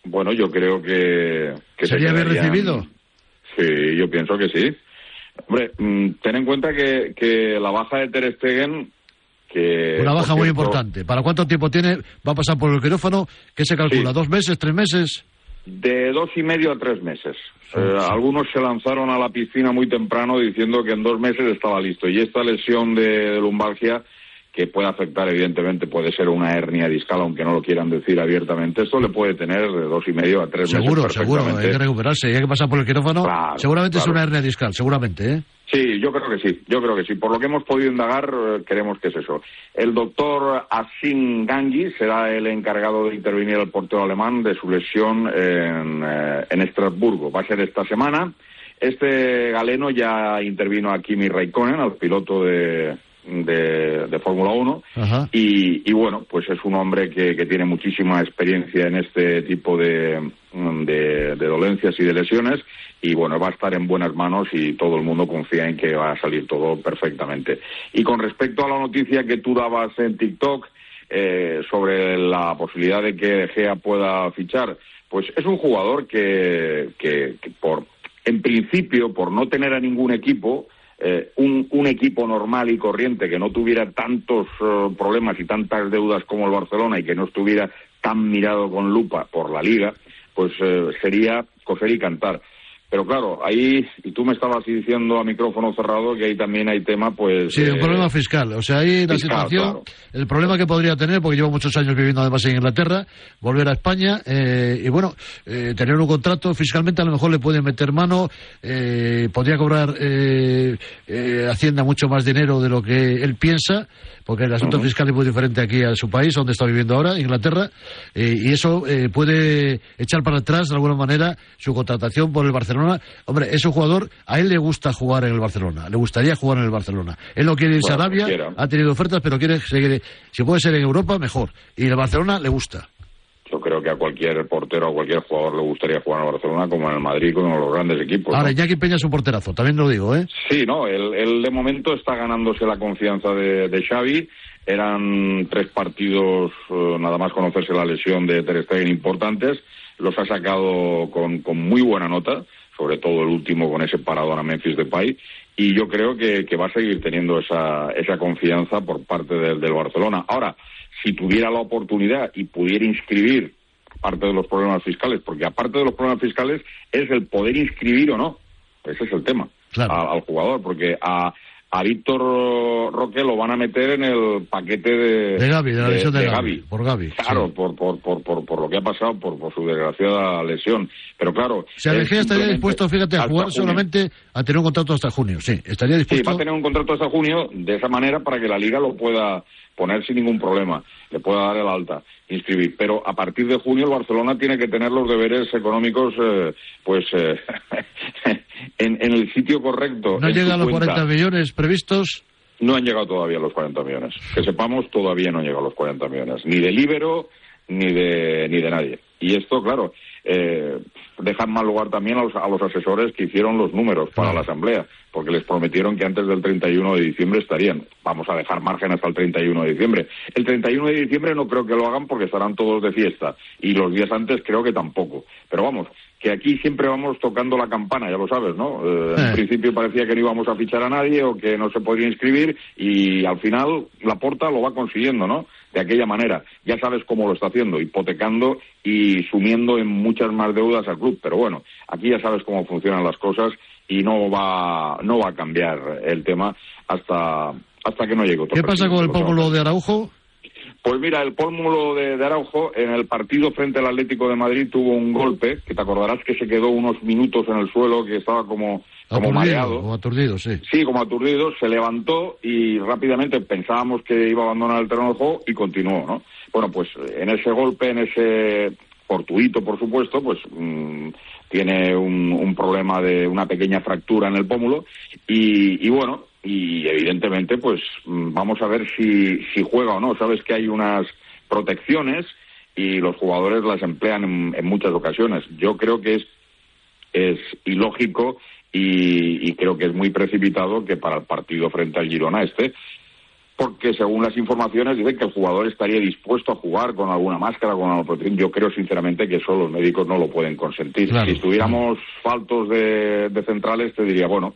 [SPEAKER 26] Bueno, yo creo que... que se
[SPEAKER 1] ¿Sería bien
[SPEAKER 26] quedarían-
[SPEAKER 1] recibido?
[SPEAKER 26] Sí, yo pienso que sí. Hombre, mm, ten en cuenta que, que la baja de Ter Stegen... Que,
[SPEAKER 1] Una baja muy
[SPEAKER 26] cierto,
[SPEAKER 1] importante. ¿Para cuánto tiempo tiene? ¿Va a pasar por el quirófano? ¿Qué se calcula?
[SPEAKER 26] Sí.
[SPEAKER 1] ¿Dos meses, tres meses?
[SPEAKER 26] De dos y medio a tres meses. Eh, algunos se lanzaron a la piscina muy temprano diciendo que en dos meses estaba listo. Y esta lesión de, de lumbalgia que puede afectar, evidentemente, puede ser una hernia discal, aunque no lo quieran decir abiertamente. Esto le puede tener de dos y medio a tres
[SPEAKER 1] Seguro,
[SPEAKER 26] meses.
[SPEAKER 1] seguro, hay
[SPEAKER 26] perfectamente.
[SPEAKER 1] que recuperarse, hay que pasar por el quirófano.
[SPEAKER 26] Claro,
[SPEAKER 1] seguramente es una hernia discal, seguramente, ¿eh?
[SPEAKER 26] Sí, yo creo que sí, yo creo que sí. Por lo que hemos podido indagar, eh, creemos que es eso. El doctor Asin Gangi será el encargado de intervenir al portero alemán de su lesión en, eh, en Estrasburgo. Va a ser esta semana. Este galeno ya intervino a Kimi Raikkonen, al piloto de, de, de Fórmula 1.
[SPEAKER 1] Ajá.
[SPEAKER 26] Y, y bueno, pues es un hombre que, que tiene muchísima experiencia en este tipo de, mm, de, de dolencias y de lesiones. Y bueno, va a estar en buenas manos y todo el mundo confía en que va a salir todo perfectamente. Y con respecto a la noticia que tú dabas en TikTok eh, sobre la posibilidad de que Gea pueda fichar, pues es un jugador que, que, que por, en principio, por no tener a ningún equipo, eh, un, un equipo normal y corriente que no tuviera tantos eh, problemas y tantas deudas como el Barcelona y que no estuviera tan mirado con lupa por la liga, pues eh, sería coser y cantar. Pero claro, ahí, y tú me estabas diciendo a micrófono cerrado que ahí también hay tema, pues...
[SPEAKER 1] Sí, un
[SPEAKER 26] eh,
[SPEAKER 1] problema fiscal. O sea, ahí la
[SPEAKER 26] fiscal,
[SPEAKER 1] situación,
[SPEAKER 26] claro.
[SPEAKER 1] el problema que podría tener, porque llevo muchos años viviendo además en Inglaterra, volver a España, eh, y bueno, eh, tener un contrato, fiscalmente a lo mejor le pueden meter mano, eh, podría cobrar eh, eh, Hacienda mucho más dinero de lo que él piensa, porque el asunto fiscal es muy diferente aquí a su país, donde está viviendo ahora, Inglaterra, eh, y eso eh, puede echar para atrás de alguna manera su contratación por el Barcelona. Hombre, es un jugador, a él le gusta jugar en el Barcelona, le gustaría jugar en el Barcelona. Él no quiere irse
[SPEAKER 26] Bueno,
[SPEAKER 1] a Arabia, ha tenido ofertas, pero quiere seguir, si puede ser en Europa, mejor. Y el Barcelona le gusta.
[SPEAKER 26] Yo creo que a cualquier portero, a cualquier jugador le gustaría jugar en el Barcelona como en el Madrid, como en los grandes equipos. ¿no?
[SPEAKER 1] Ahora, Iñaki Peña es un porterazo, también lo digo, ¿eh?
[SPEAKER 26] Sí, no, él, él de momento está ganándose la confianza de, de Xavi. Eran tres partidos, eh, nada más conocerse la lesión de Ter Stegen importantes. Los ha sacado con, con muy buena nota, sobre todo el último con ese paradón a Memphis Depay. Y yo creo que, que va a seguir teniendo esa, esa confianza por parte del, del Barcelona. Ahora, si tuviera la oportunidad y pudiera inscribir parte de los problemas fiscales, porque aparte de los problemas fiscales es el poder inscribir o no. Ese es el tema a- al jugador, porque a, a Víctor Roque lo van a meter en el paquete de,
[SPEAKER 1] De Gaby, de la lesión de,
[SPEAKER 26] de
[SPEAKER 1] Gaby. Por Gaby.
[SPEAKER 26] Claro,
[SPEAKER 1] sí.
[SPEAKER 26] por, por, por, por, por lo que ha pasado, por, por su desgraciada lesión. Pero claro.
[SPEAKER 1] De Gea estaría dispuesto, fíjate, a jugar
[SPEAKER 26] junio.
[SPEAKER 1] solamente a tener un contrato hasta junio. Sí, estaría
[SPEAKER 26] Sí,
[SPEAKER 1] dispuesto.
[SPEAKER 26] va a tener un contrato hasta junio de esa manera para que la liga lo pueda poner sin ningún problema, le pueda dar el alta, inscribir. Pero a partir de junio el Barcelona tiene que tener los deberes económicos, eh, pues, eh, en, en el sitio correcto.
[SPEAKER 1] No llega a los
[SPEAKER 26] cuenta.
[SPEAKER 1] 40 millones previstos.
[SPEAKER 26] No han llegado todavía los 40 millones. Que sepamos, todavía no han llegado los 40 millones. Ni de Libero, ni de, ni de nadie. Y esto, claro, eh, deja en mal lugar también a los, a los asesores que hicieron los números para la Asamblea, porque les prometieron que antes del 31 de diciembre estarían. Vamos a dejar margen hasta el 31 de diciembre. El 31 de diciembre no creo que lo hagan porque estarán todos de fiesta. Y los días antes creo que tampoco. Pero vamos, que aquí siempre vamos tocando la campana, ya lo sabes, ¿no? Eh, En
[SPEAKER 1] Eh.
[SPEAKER 26] principio parecía que no íbamos a fichar a nadie o que no se podría inscribir y al final la porta lo va consiguiendo, ¿no? De aquella manera. Ya sabes cómo lo está haciendo, hipotecando y sumiendo en muchas más deudas al club. Pero bueno, aquí ya sabes cómo funcionan las cosas y no va, no va a cambiar el tema hasta, hasta que no llegue otro
[SPEAKER 1] ¿Qué pasa con el
[SPEAKER 26] presidente, lo
[SPEAKER 1] pómulo de Araujo?
[SPEAKER 26] Pues mira, el pómulo de, de Araujo en el partido frente al Atlético de Madrid tuvo un golpe, que te acordarás que se quedó unos minutos en el suelo, que estaba como, como
[SPEAKER 1] Aturdido,
[SPEAKER 26] mareado.
[SPEAKER 1] o aturdido, sí.
[SPEAKER 26] Sí, como aturdido, se levantó y rápidamente pensábamos que iba a abandonar el terreno de juego y continuó, ¿no? Bueno, pues en ese golpe, en ese fortuito, por supuesto, pues mm, tiene un, un problema de una pequeña fractura en el pómulo y, y bueno, y evidentemente, pues mm, vamos a ver si, si juega o no. Sabes que hay unas protecciones y los jugadores las emplean en, en muchas ocasiones. Yo creo que es es ilógico y, y creo que es muy precipitado que para el partido frente al Girona esté, porque según las informaciones dicen que el jugador estaría dispuesto a jugar con alguna máscara, con alguna protección. Yo creo sinceramente que eso los médicos no lo pueden consentir.
[SPEAKER 1] Claro,
[SPEAKER 26] si estuviéramos faltos de, de centrales, te diría, bueno,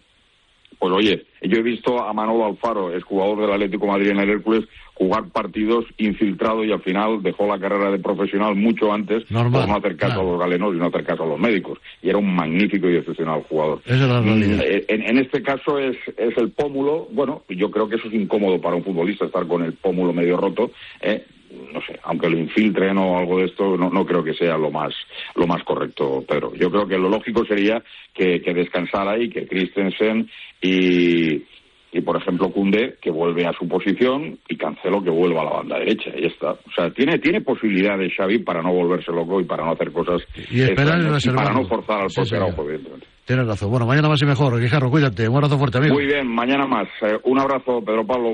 [SPEAKER 26] pues oye, yo he visto a Manolo Alfaro, es jugador del Atlético de Madrid en el Hércules, jugar partidos infiltrado y al final dejó la carrera de profesional mucho antes por no hacer caso a los galenos y no hacer caso a los médicos. Y era un magnífico y excepcional jugador.
[SPEAKER 1] Mm,
[SPEAKER 26] eh, en, en este caso es, es el pómulo, bueno, yo creo que eso es incómodo para un futbolista estar con el pómulo medio roto, ¿eh? No sé, aunque lo infiltren o algo de esto, no, no creo que sea lo más, lo más correcto, Pedro. Yo creo que lo lógico sería que, que descansara ahí, que Christensen y, y por ejemplo Cunde que vuelve a su posición y Cancelo que vuelva a la banda derecha y está o sea tiene tiene posibilidades Xavi para no volverse loco y para no hacer cosas
[SPEAKER 1] Y esperar
[SPEAKER 26] y para no forzar al
[SPEAKER 1] Sí. Tienes razón. Bueno, mañana más y mejor. Guijarro, cuídate. Un abrazo fuerte, amigo.
[SPEAKER 26] muy bien mañana más Eh, un abrazo Pedro Pablo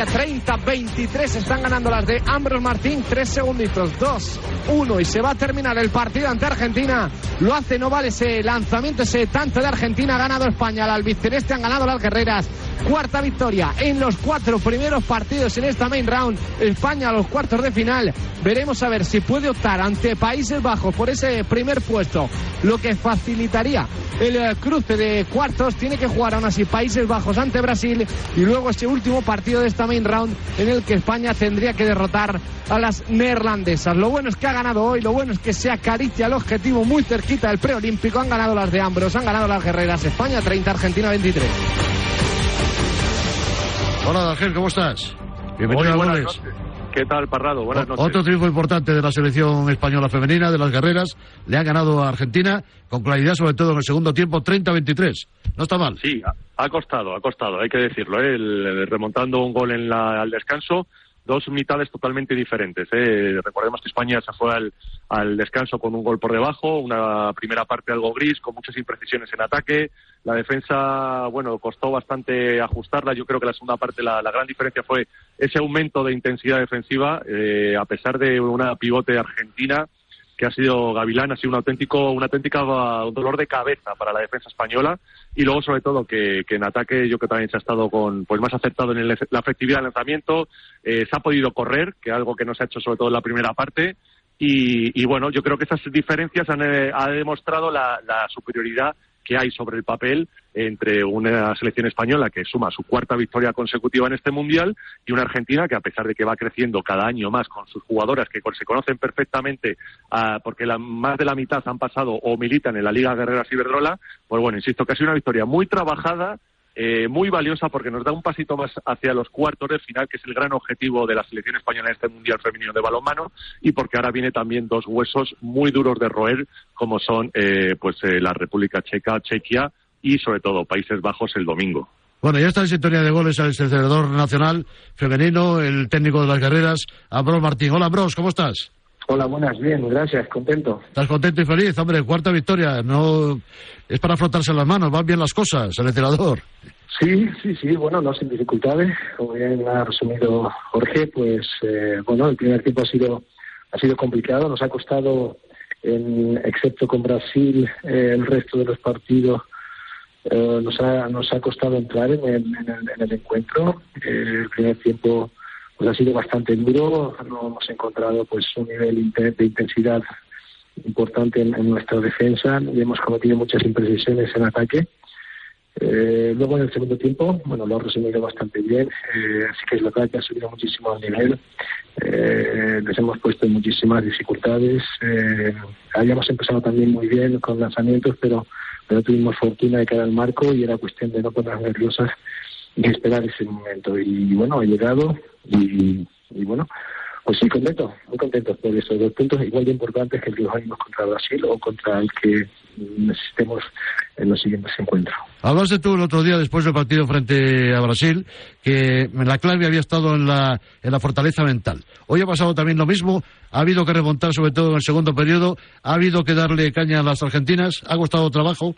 [SPEAKER 26] bonanita
[SPEAKER 27] 30-23 están ganando las de Ambros Martín. Tres segunditos, dos, uno. Y se va a terminar el partido ante Argentina. Lo hace, no vale ese lanzamiento, ese tanto de Argentina. Ha ganado España. Al albiceleste han ganado las guerreras. Cuarta victoria en los cuatro primeros partidos en esta main round. España a los cuartos de final. Veremos a ver si puede optar ante Países Bajos por ese primer puesto. Lo que facilitaría el eh, cruce de cuartos. Tiene que jugar aún así Países Bajos ante Brasil. Y luego ese último partido de esta main round en el que España tendría que derrotar a las neerlandesas. Lo bueno es que ha ganado hoy. Lo bueno es que se acaricia el objetivo muy cerquita del preolímpico. Han ganado las de Ambros, han ganado las guerreras. España 30, Argentina 23.
[SPEAKER 1] Hola, Ángel, ¿cómo estás? Bienvenido
[SPEAKER 28] Muy
[SPEAKER 1] a
[SPEAKER 28] buenas
[SPEAKER 1] Goles.
[SPEAKER 28] ¿Qué tal, Parrado? Buenas noches.
[SPEAKER 1] Otro triunfo importante de la selección española femenina, de las guerreras. Le ha ganado a Argentina con claridad, sobre todo en el segundo tiempo, 30-23. No está mal.
[SPEAKER 28] Sí, ha, costado, ha costado, hay que decirlo. ¿eh? El- el- remontando un gol en la- al descanso, dos mitades totalmente diferentes. ¿eh? Recordemos que España se fue al, descanso con un gol por debajo, una primera parte algo gris, con muchas imprecisiones en ataque. La defensa, bueno, costó bastante ajustarla. Yo creo que la segunda parte la, la gran diferencia fue ese aumento de intensidad defensiva, eh, a pesar de una pivote argentina que ha sido Gavilán, ha sido un auténtico, una auténtica un dolor de cabeza para la defensa española. Y luego sobre todo que, que en ataque yo que también se ha estado con pues más acertado en el- la efectividad del lanzamiento, eh, se ha podido correr, que es algo que no se ha hecho sobre todo en la primera parte. Y, y bueno, yo creo que esas diferencias han eh, ha demostrado la, la superioridad que hay sobre el papel entre una selección española que suma su cuarta victoria consecutiva en este mundial y una Argentina que a pesar de que va creciendo cada año más con sus jugadoras que se conocen perfectamente ah, porque la, más de la mitad han pasado o militan en la Liga Guerrera Ciberdrola, pues bueno, insisto que ha sido una victoria muy trabajada eh, muy valiosa porque nos da un pasito más hacia los cuartos de final, que es el gran objetivo de la selección española en este Mundial Femenino de Balonmano, y porque ahora viene también dos huesos muy duros de roer, como son eh, pues eh, la República Checa, Chequia y sobre todo Países Bajos el domingo.
[SPEAKER 1] Bueno, ya está en sintonía de goles el seleccionador nacional femenino, el técnico de las guerreras, Ambros Martín. Hola, Ambros, ¿cómo estás?
[SPEAKER 29] Hola, buenas, bien, gracias, contento.
[SPEAKER 1] ¿Estás contento y feliz? Hombre, cuarta victoria. No Es para frotarse las manos, van bien las cosas, seleccionador.
[SPEAKER 29] Sí, sí, sí, bueno, no sin dificultades. Como bien ha resumido Jorge, pues eh, bueno, el primer tiempo ha sido ha sido complicado, nos ha costado, en, excepto con Brasil, eh, el resto de los partidos eh, nos ha nos ha costado entrar en el, en el, en el encuentro. Eh, el primer tiempo pues ha sido bastante duro, no hemos encontrado pues un nivel de intensidad importante en, nuestra defensa y hemos cometido muchas imprecisiones en ataque. Eh, luego en el segundo tiempo, bueno, lo ha resumido bastante bien. Eh, sí que es verdad que ha subido muchísimo el nivel. Eh, les hemos puesto en muchísimas dificultades. Eh, habíamos empezado también muy bien con lanzamientos, pero, pero tuvimos fortuna de caer al marco y era cuestión de no ponernos nerviosas y esperar ese momento. Y bueno, ha llegado y, y bueno, pues sí, contento, muy contento por esos dos puntos igual de importantes que el que los años contra Brasil o contra el que necesitemos en los siguientes encuentros.
[SPEAKER 1] Hablaste tú el otro día, después del partido frente a Brasil, que la clave había estado en la, en la fortaleza mental. Hoy ha pasado también lo mismo. Ha habido que remontar, sobre todo en el segundo periodo. Ha habido que darle caña a las argentinas. Ha costado trabajo.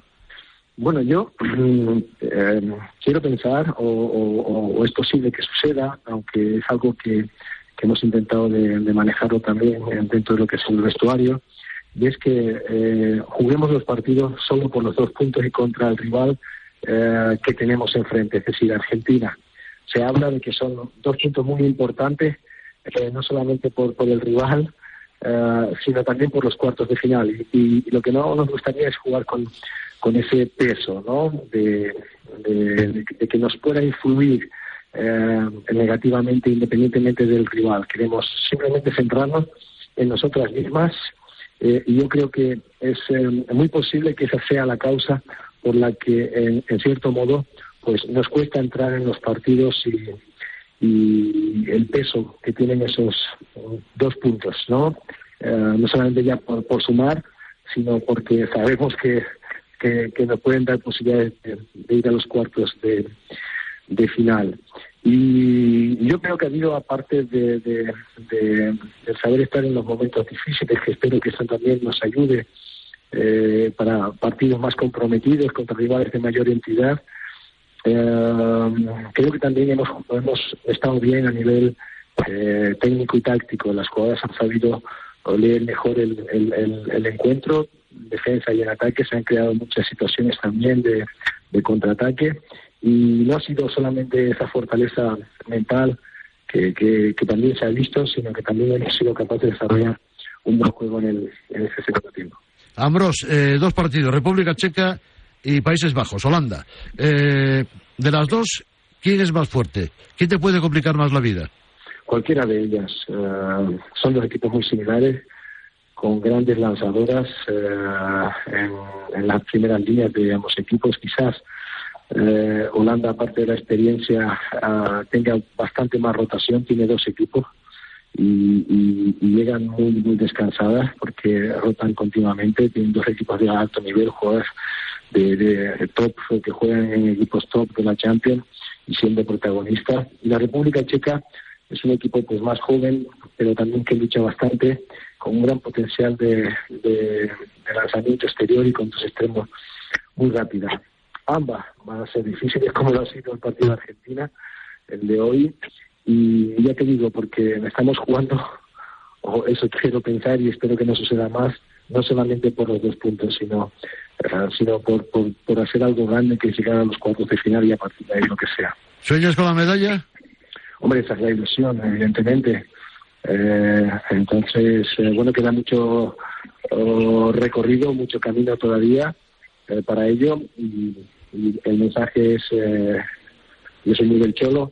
[SPEAKER 29] Bueno, yo eh, quiero pensar, o, es posible que suceda, aunque es algo que, hemos intentado de, manejarlo también eh, dentro de lo que es el vestuario, y es que eh, juguemos los partidos solo por los dos puntos y contra el rival eh, que tenemos enfrente, es decir, Argentina. Se habla de que son dos puntos muy importantes, eh, no solamente por, por el rival, eh, sino también por los cuartos de final. Y, lo que no nos gustaría es jugar con, con ese peso, ¿no? De, de, que nos pueda influir eh, negativamente independientemente del rival. Queremos simplemente centrarnos en nosotras mismas eh, y yo creo que es muy posible que esa sea la causa por la que, en, cierto modo, pues nos cuesta entrar en los partidos y, y el peso que tienen esos dos puntos, ¿no? Eh, no solamente ya por, por, sumar, sino porque sabemos que, que, nos pueden dar posibilidades de, ir a los cuartos de, de, final. Y yo creo que ha habido, aparte de, de, saber estar en los momentos difíciles, que espero que eso también nos ayude eh, para partidos más comprometidos contra rivales de mayor entidad, eh, creo que también hemos, hemos estado bien a nivel eh, técnico y táctico. Las jugadoras han sabido leer mejor el, el, el, encuentro, defensa y en ataque. Se han creado muchas situaciones también de, de contraataque y no ha sido solamente esa fortaleza mental que, que, también se ha visto, sino que también hemos sido capaces de desarrollar un buen juego en, el, en ese segundo tiempo.
[SPEAKER 1] Ambros, eh, dos partidos, República Checa y Países Bajos, Holanda. Eh, de las dos, ¿quién es más fuerte? ¿Quién te puede complicar más la vida?
[SPEAKER 29] Cualquiera de ellas. Eh, son dos equipos muy similares, con grandes lanzadoras eh, en, las primeras líneas de ambos equipos. Quizás Holanda, aparte de la experiencia, tenga bastante más rotación, tiene dos equipos. Y, llegan muy muy descansadas porque rotan continuamente, tienen dos equipos de alto nivel, jugadores de, top que juegan en equipos top de la Champions y siendo protagonistas. Y la República Checa es un equipo pues más joven, pero también que lucha bastante, con un gran potencial de, de, lanzamiento exterior y con dos extremos muy rápidas. Ambas van a ser difíciles, como lo ha sido el partido de Argentina, el de hoy. Y ya te digo, porque estamos jugando, o eso quiero pensar y espero que no suceda más, no solamente por los dos puntos, sino sino por, por, hacer algo grande que llegar a los cuartos de final y a partir de ahí lo que sea.
[SPEAKER 1] ¿Sueñas con la medalla?
[SPEAKER 29] Hombre, esa es la ilusión, evidentemente. Eh, entonces, eh, bueno, queda mucho oh, recorrido, mucho camino todavía eh, para ello y, el mensaje es, yo soy muy del cholo,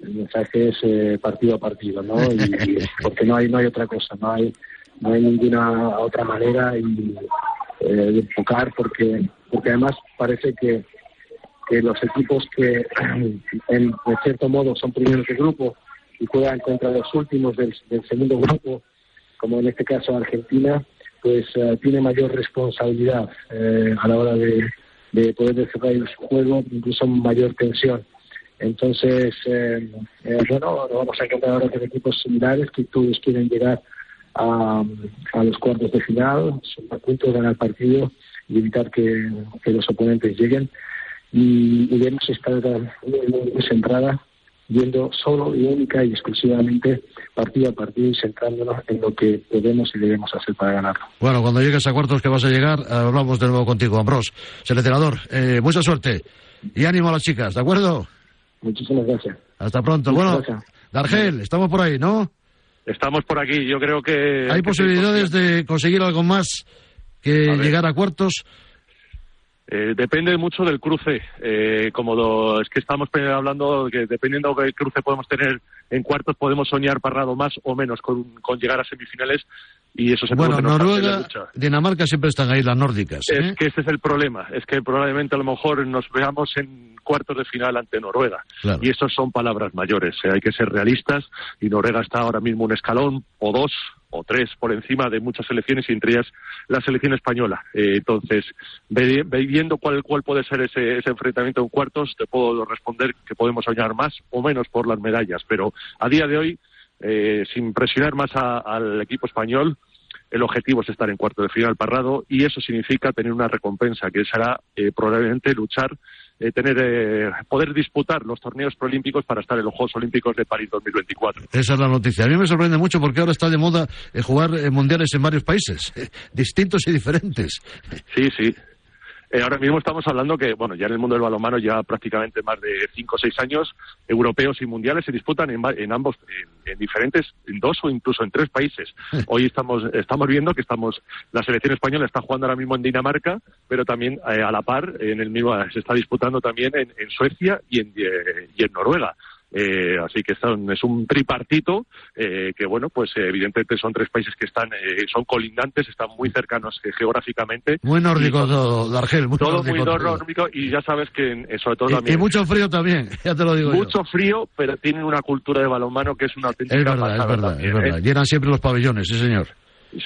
[SPEAKER 29] el mensaje es partido a partido, ¿no? porque no hay no hay otra cosa, no hay no hay ninguna otra manera y eh, de enfocar porque porque además parece que, que los equipos que en, cierto modo son primeros de grupo y juegan contra los últimos del, segundo grupo, como en este caso Argentina, pues uh, tiene mayor responsabilidad eh, a la hora de, de poder desarrollar su juego, incluso mayor tensión. Entonces, eh, bueno, nos vamos a encontrar ahora con equipos similares que todos quieren llegar a, a los cuartos de final, a punto de ganar partido y evitar que, los oponentes lleguen. Y, debemos estar muy, centrada, viendo solo y única y exclusivamente partido a partido y centrándonos en lo que podemos y debemos hacer para ganarlo.
[SPEAKER 1] Bueno, cuando llegues a cuartos que vas a llegar, hablamos de nuevo contigo, Ambros. Seleccionador, eh, mucha suerte y ánimo a las chicas, ¿de acuerdo?
[SPEAKER 29] Muchísimas gracias.
[SPEAKER 1] Hasta pronto. bueno, Dargel, estamos por ahí, ¿no?
[SPEAKER 28] Estamos por aquí, yo creo que...
[SPEAKER 1] ¿Hay posibilidades de conseguir algo más que llegar a cuartos?
[SPEAKER 28] Eh, depende mucho del cruce. Eh, como es que estamos hablando que dependiendo del cruce podemos tener en cuartos, podemos soñar parrado más o menos con, llegar a semifinales y eso se
[SPEAKER 1] Bueno, Noruega, Dinamarca siempre están ahí las nórdicas.
[SPEAKER 28] Es ¿eh? que este es el problema. Es que probablemente a lo mejor nos veamos en cuartos de final ante Noruega. Y eso son palabras mayores. Hay que ser realistas y Noruega está ahora mismo un escalón o dos o tres por encima de muchas selecciones y entre ellas la selección española. Eh, entonces, viendo cuál, cuál puede ser ese, ese enfrentamiento en cuartos, te puedo responder que podemos soñar más o menos por las medallas, pero a día de hoy, eh, sin presionar más al equipo español, el objetivo es estar en cuarto de final parrado y eso significa tener una recompensa que será eh, probablemente luchar eh, tener eh, poder disputar los torneos proolímpicos para estar en los Juegos Olímpicos de París 2024.
[SPEAKER 1] Esa es la noticia. A mí me sorprende mucho porque ahora está de moda jugar mundiales en varios países, distintos y diferentes.
[SPEAKER 28] Sí, sí. Eh, ahora mismo estamos hablando que, bueno, ya en el mundo del balonmano ya prácticamente más de cinco o seis años, europeos y mundiales se disputan en, en ambos, en, en diferentes, en dos o incluso en tres países. Hoy estamos, estamos viendo que estamos, la selección española está jugando ahora mismo en Dinamarca, pero también eh, a la par, en el mismo, se está disputando también en, en Suecia y en, eh, y en Noruega. Eh, así que son- es un tripartito eh, que, bueno, pues eh, evidentemente son tres países que están, eh, son colindantes, están muy cercanos eh, geográficamente.
[SPEAKER 1] Muy nórdico todo, Dargel, muy
[SPEAKER 28] Todo
[SPEAKER 1] nórdico
[SPEAKER 28] muy
[SPEAKER 1] todo.
[SPEAKER 28] nórdico y ya sabes que eh, sobre todo
[SPEAKER 1] Y- Y,
[SPEAKER 28] también
[SPEAKER 1] mucho frío también, ya te lo digo yo.
[SPEAKER 28] mucho frío, pero tienen una cultura de balonmano que es una auténtica
[SPEAKER 1] Es verdad, es verdad,
[SPEAKER 28] también,
[SPEAKER 1] es verdad. Llenan siempre los pabellones, sí señor.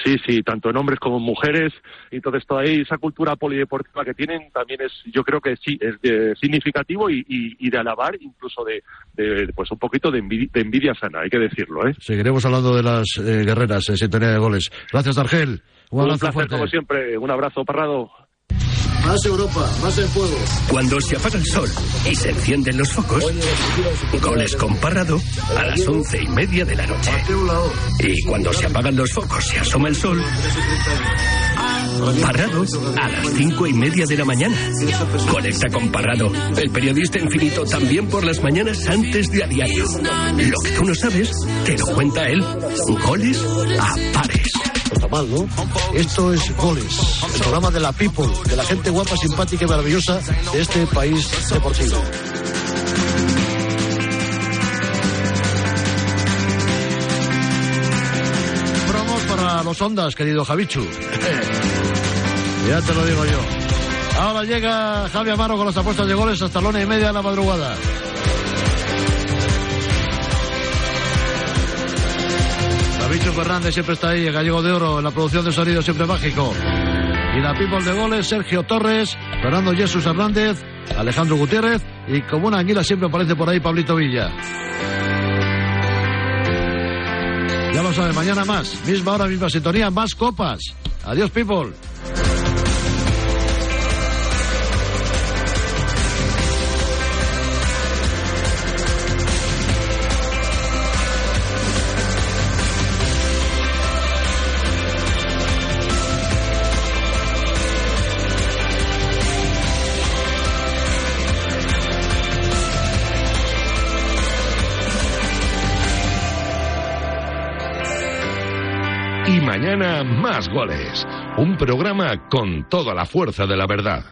[SPEAKER 28] Sí, sí, tanto en hombres como en mujeres. Entonces toda esa cultura polideportiva que tienen también es, yo creo que sí, es de- significativo y, y- y de alabar, incluso de, de, pues un poquito de envidia, de envidia sana, hay que decirlo, ¿eh?
[SPEAKER 1] Seguiremos hablando de las eh, guerreras en sintonía de goles. Gracias, Dargel. Un
[SPEAKER 28] Un
[SPEAKER 1] abrazo
[SPEAKER 28] placer
[SPEAKER 1] fuerte.
[SPEAKER 28] como siempre, un abrazo, Parrado.
[SPEAKER 1] Más Europa, más en fuego.
[SPEAKER 12] Cuando se apaga el sol y se encienden los focos, goles con Parrado a las once y media de la noche. Y cuando se apagan los focos y asoma el sol, Parrado a las cinco y media de la mañana. Conecta con Parrado, el periodista infinito también por las mañanas antes de a diario. Lo que tú no sabes, te lo cuenta él. Goles a pares.
[SPEAKER 1] Está mal, ¿no? Esto es Goles, el programa de la people, de la gente guapa, simpática y maravillosa de este país deportivo. Promos para los ondas, querido Javichu. ya te lo digo yo. Ahora llega Javi Amaro con las apuestas de goles hasta la una y media de la madrugada. Javichu Fernández siempre está ahí, el gallego de oro, en la producción de sonido siempre mágico. Y la people de goles, Sergio Torres, Fernando Jesús Hernández, Alejandro Gutiérrez y como una anguila siempre aparece por ahí Pablito Villa. Ya lo sabe, mañana más, misma hora, misma sintonía, más copas. Adiós, people.
[SPEAKER 21] Mañana más goles. Un programa con toda la fuerza de la verdad.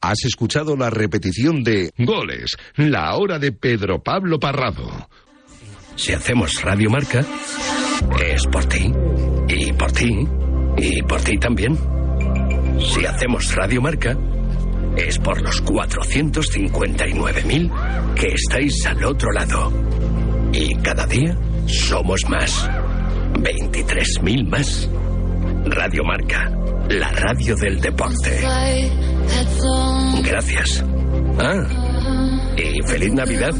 [SPEAKER 21] Has escuchado la repetición de Goles, la hora de Pedro Pablo Parrado.
[SPEAKER 12] Si hacemos Radio Marca, es por ti, y por ti, y por ti también. Si hacemos Radio Marca, es por los 459.000 que estáis al otro lado. Y cada día somos más. 23.000 más. Radio Marca, la radio del deporte. Gracias. Ah, y feliz Navidad.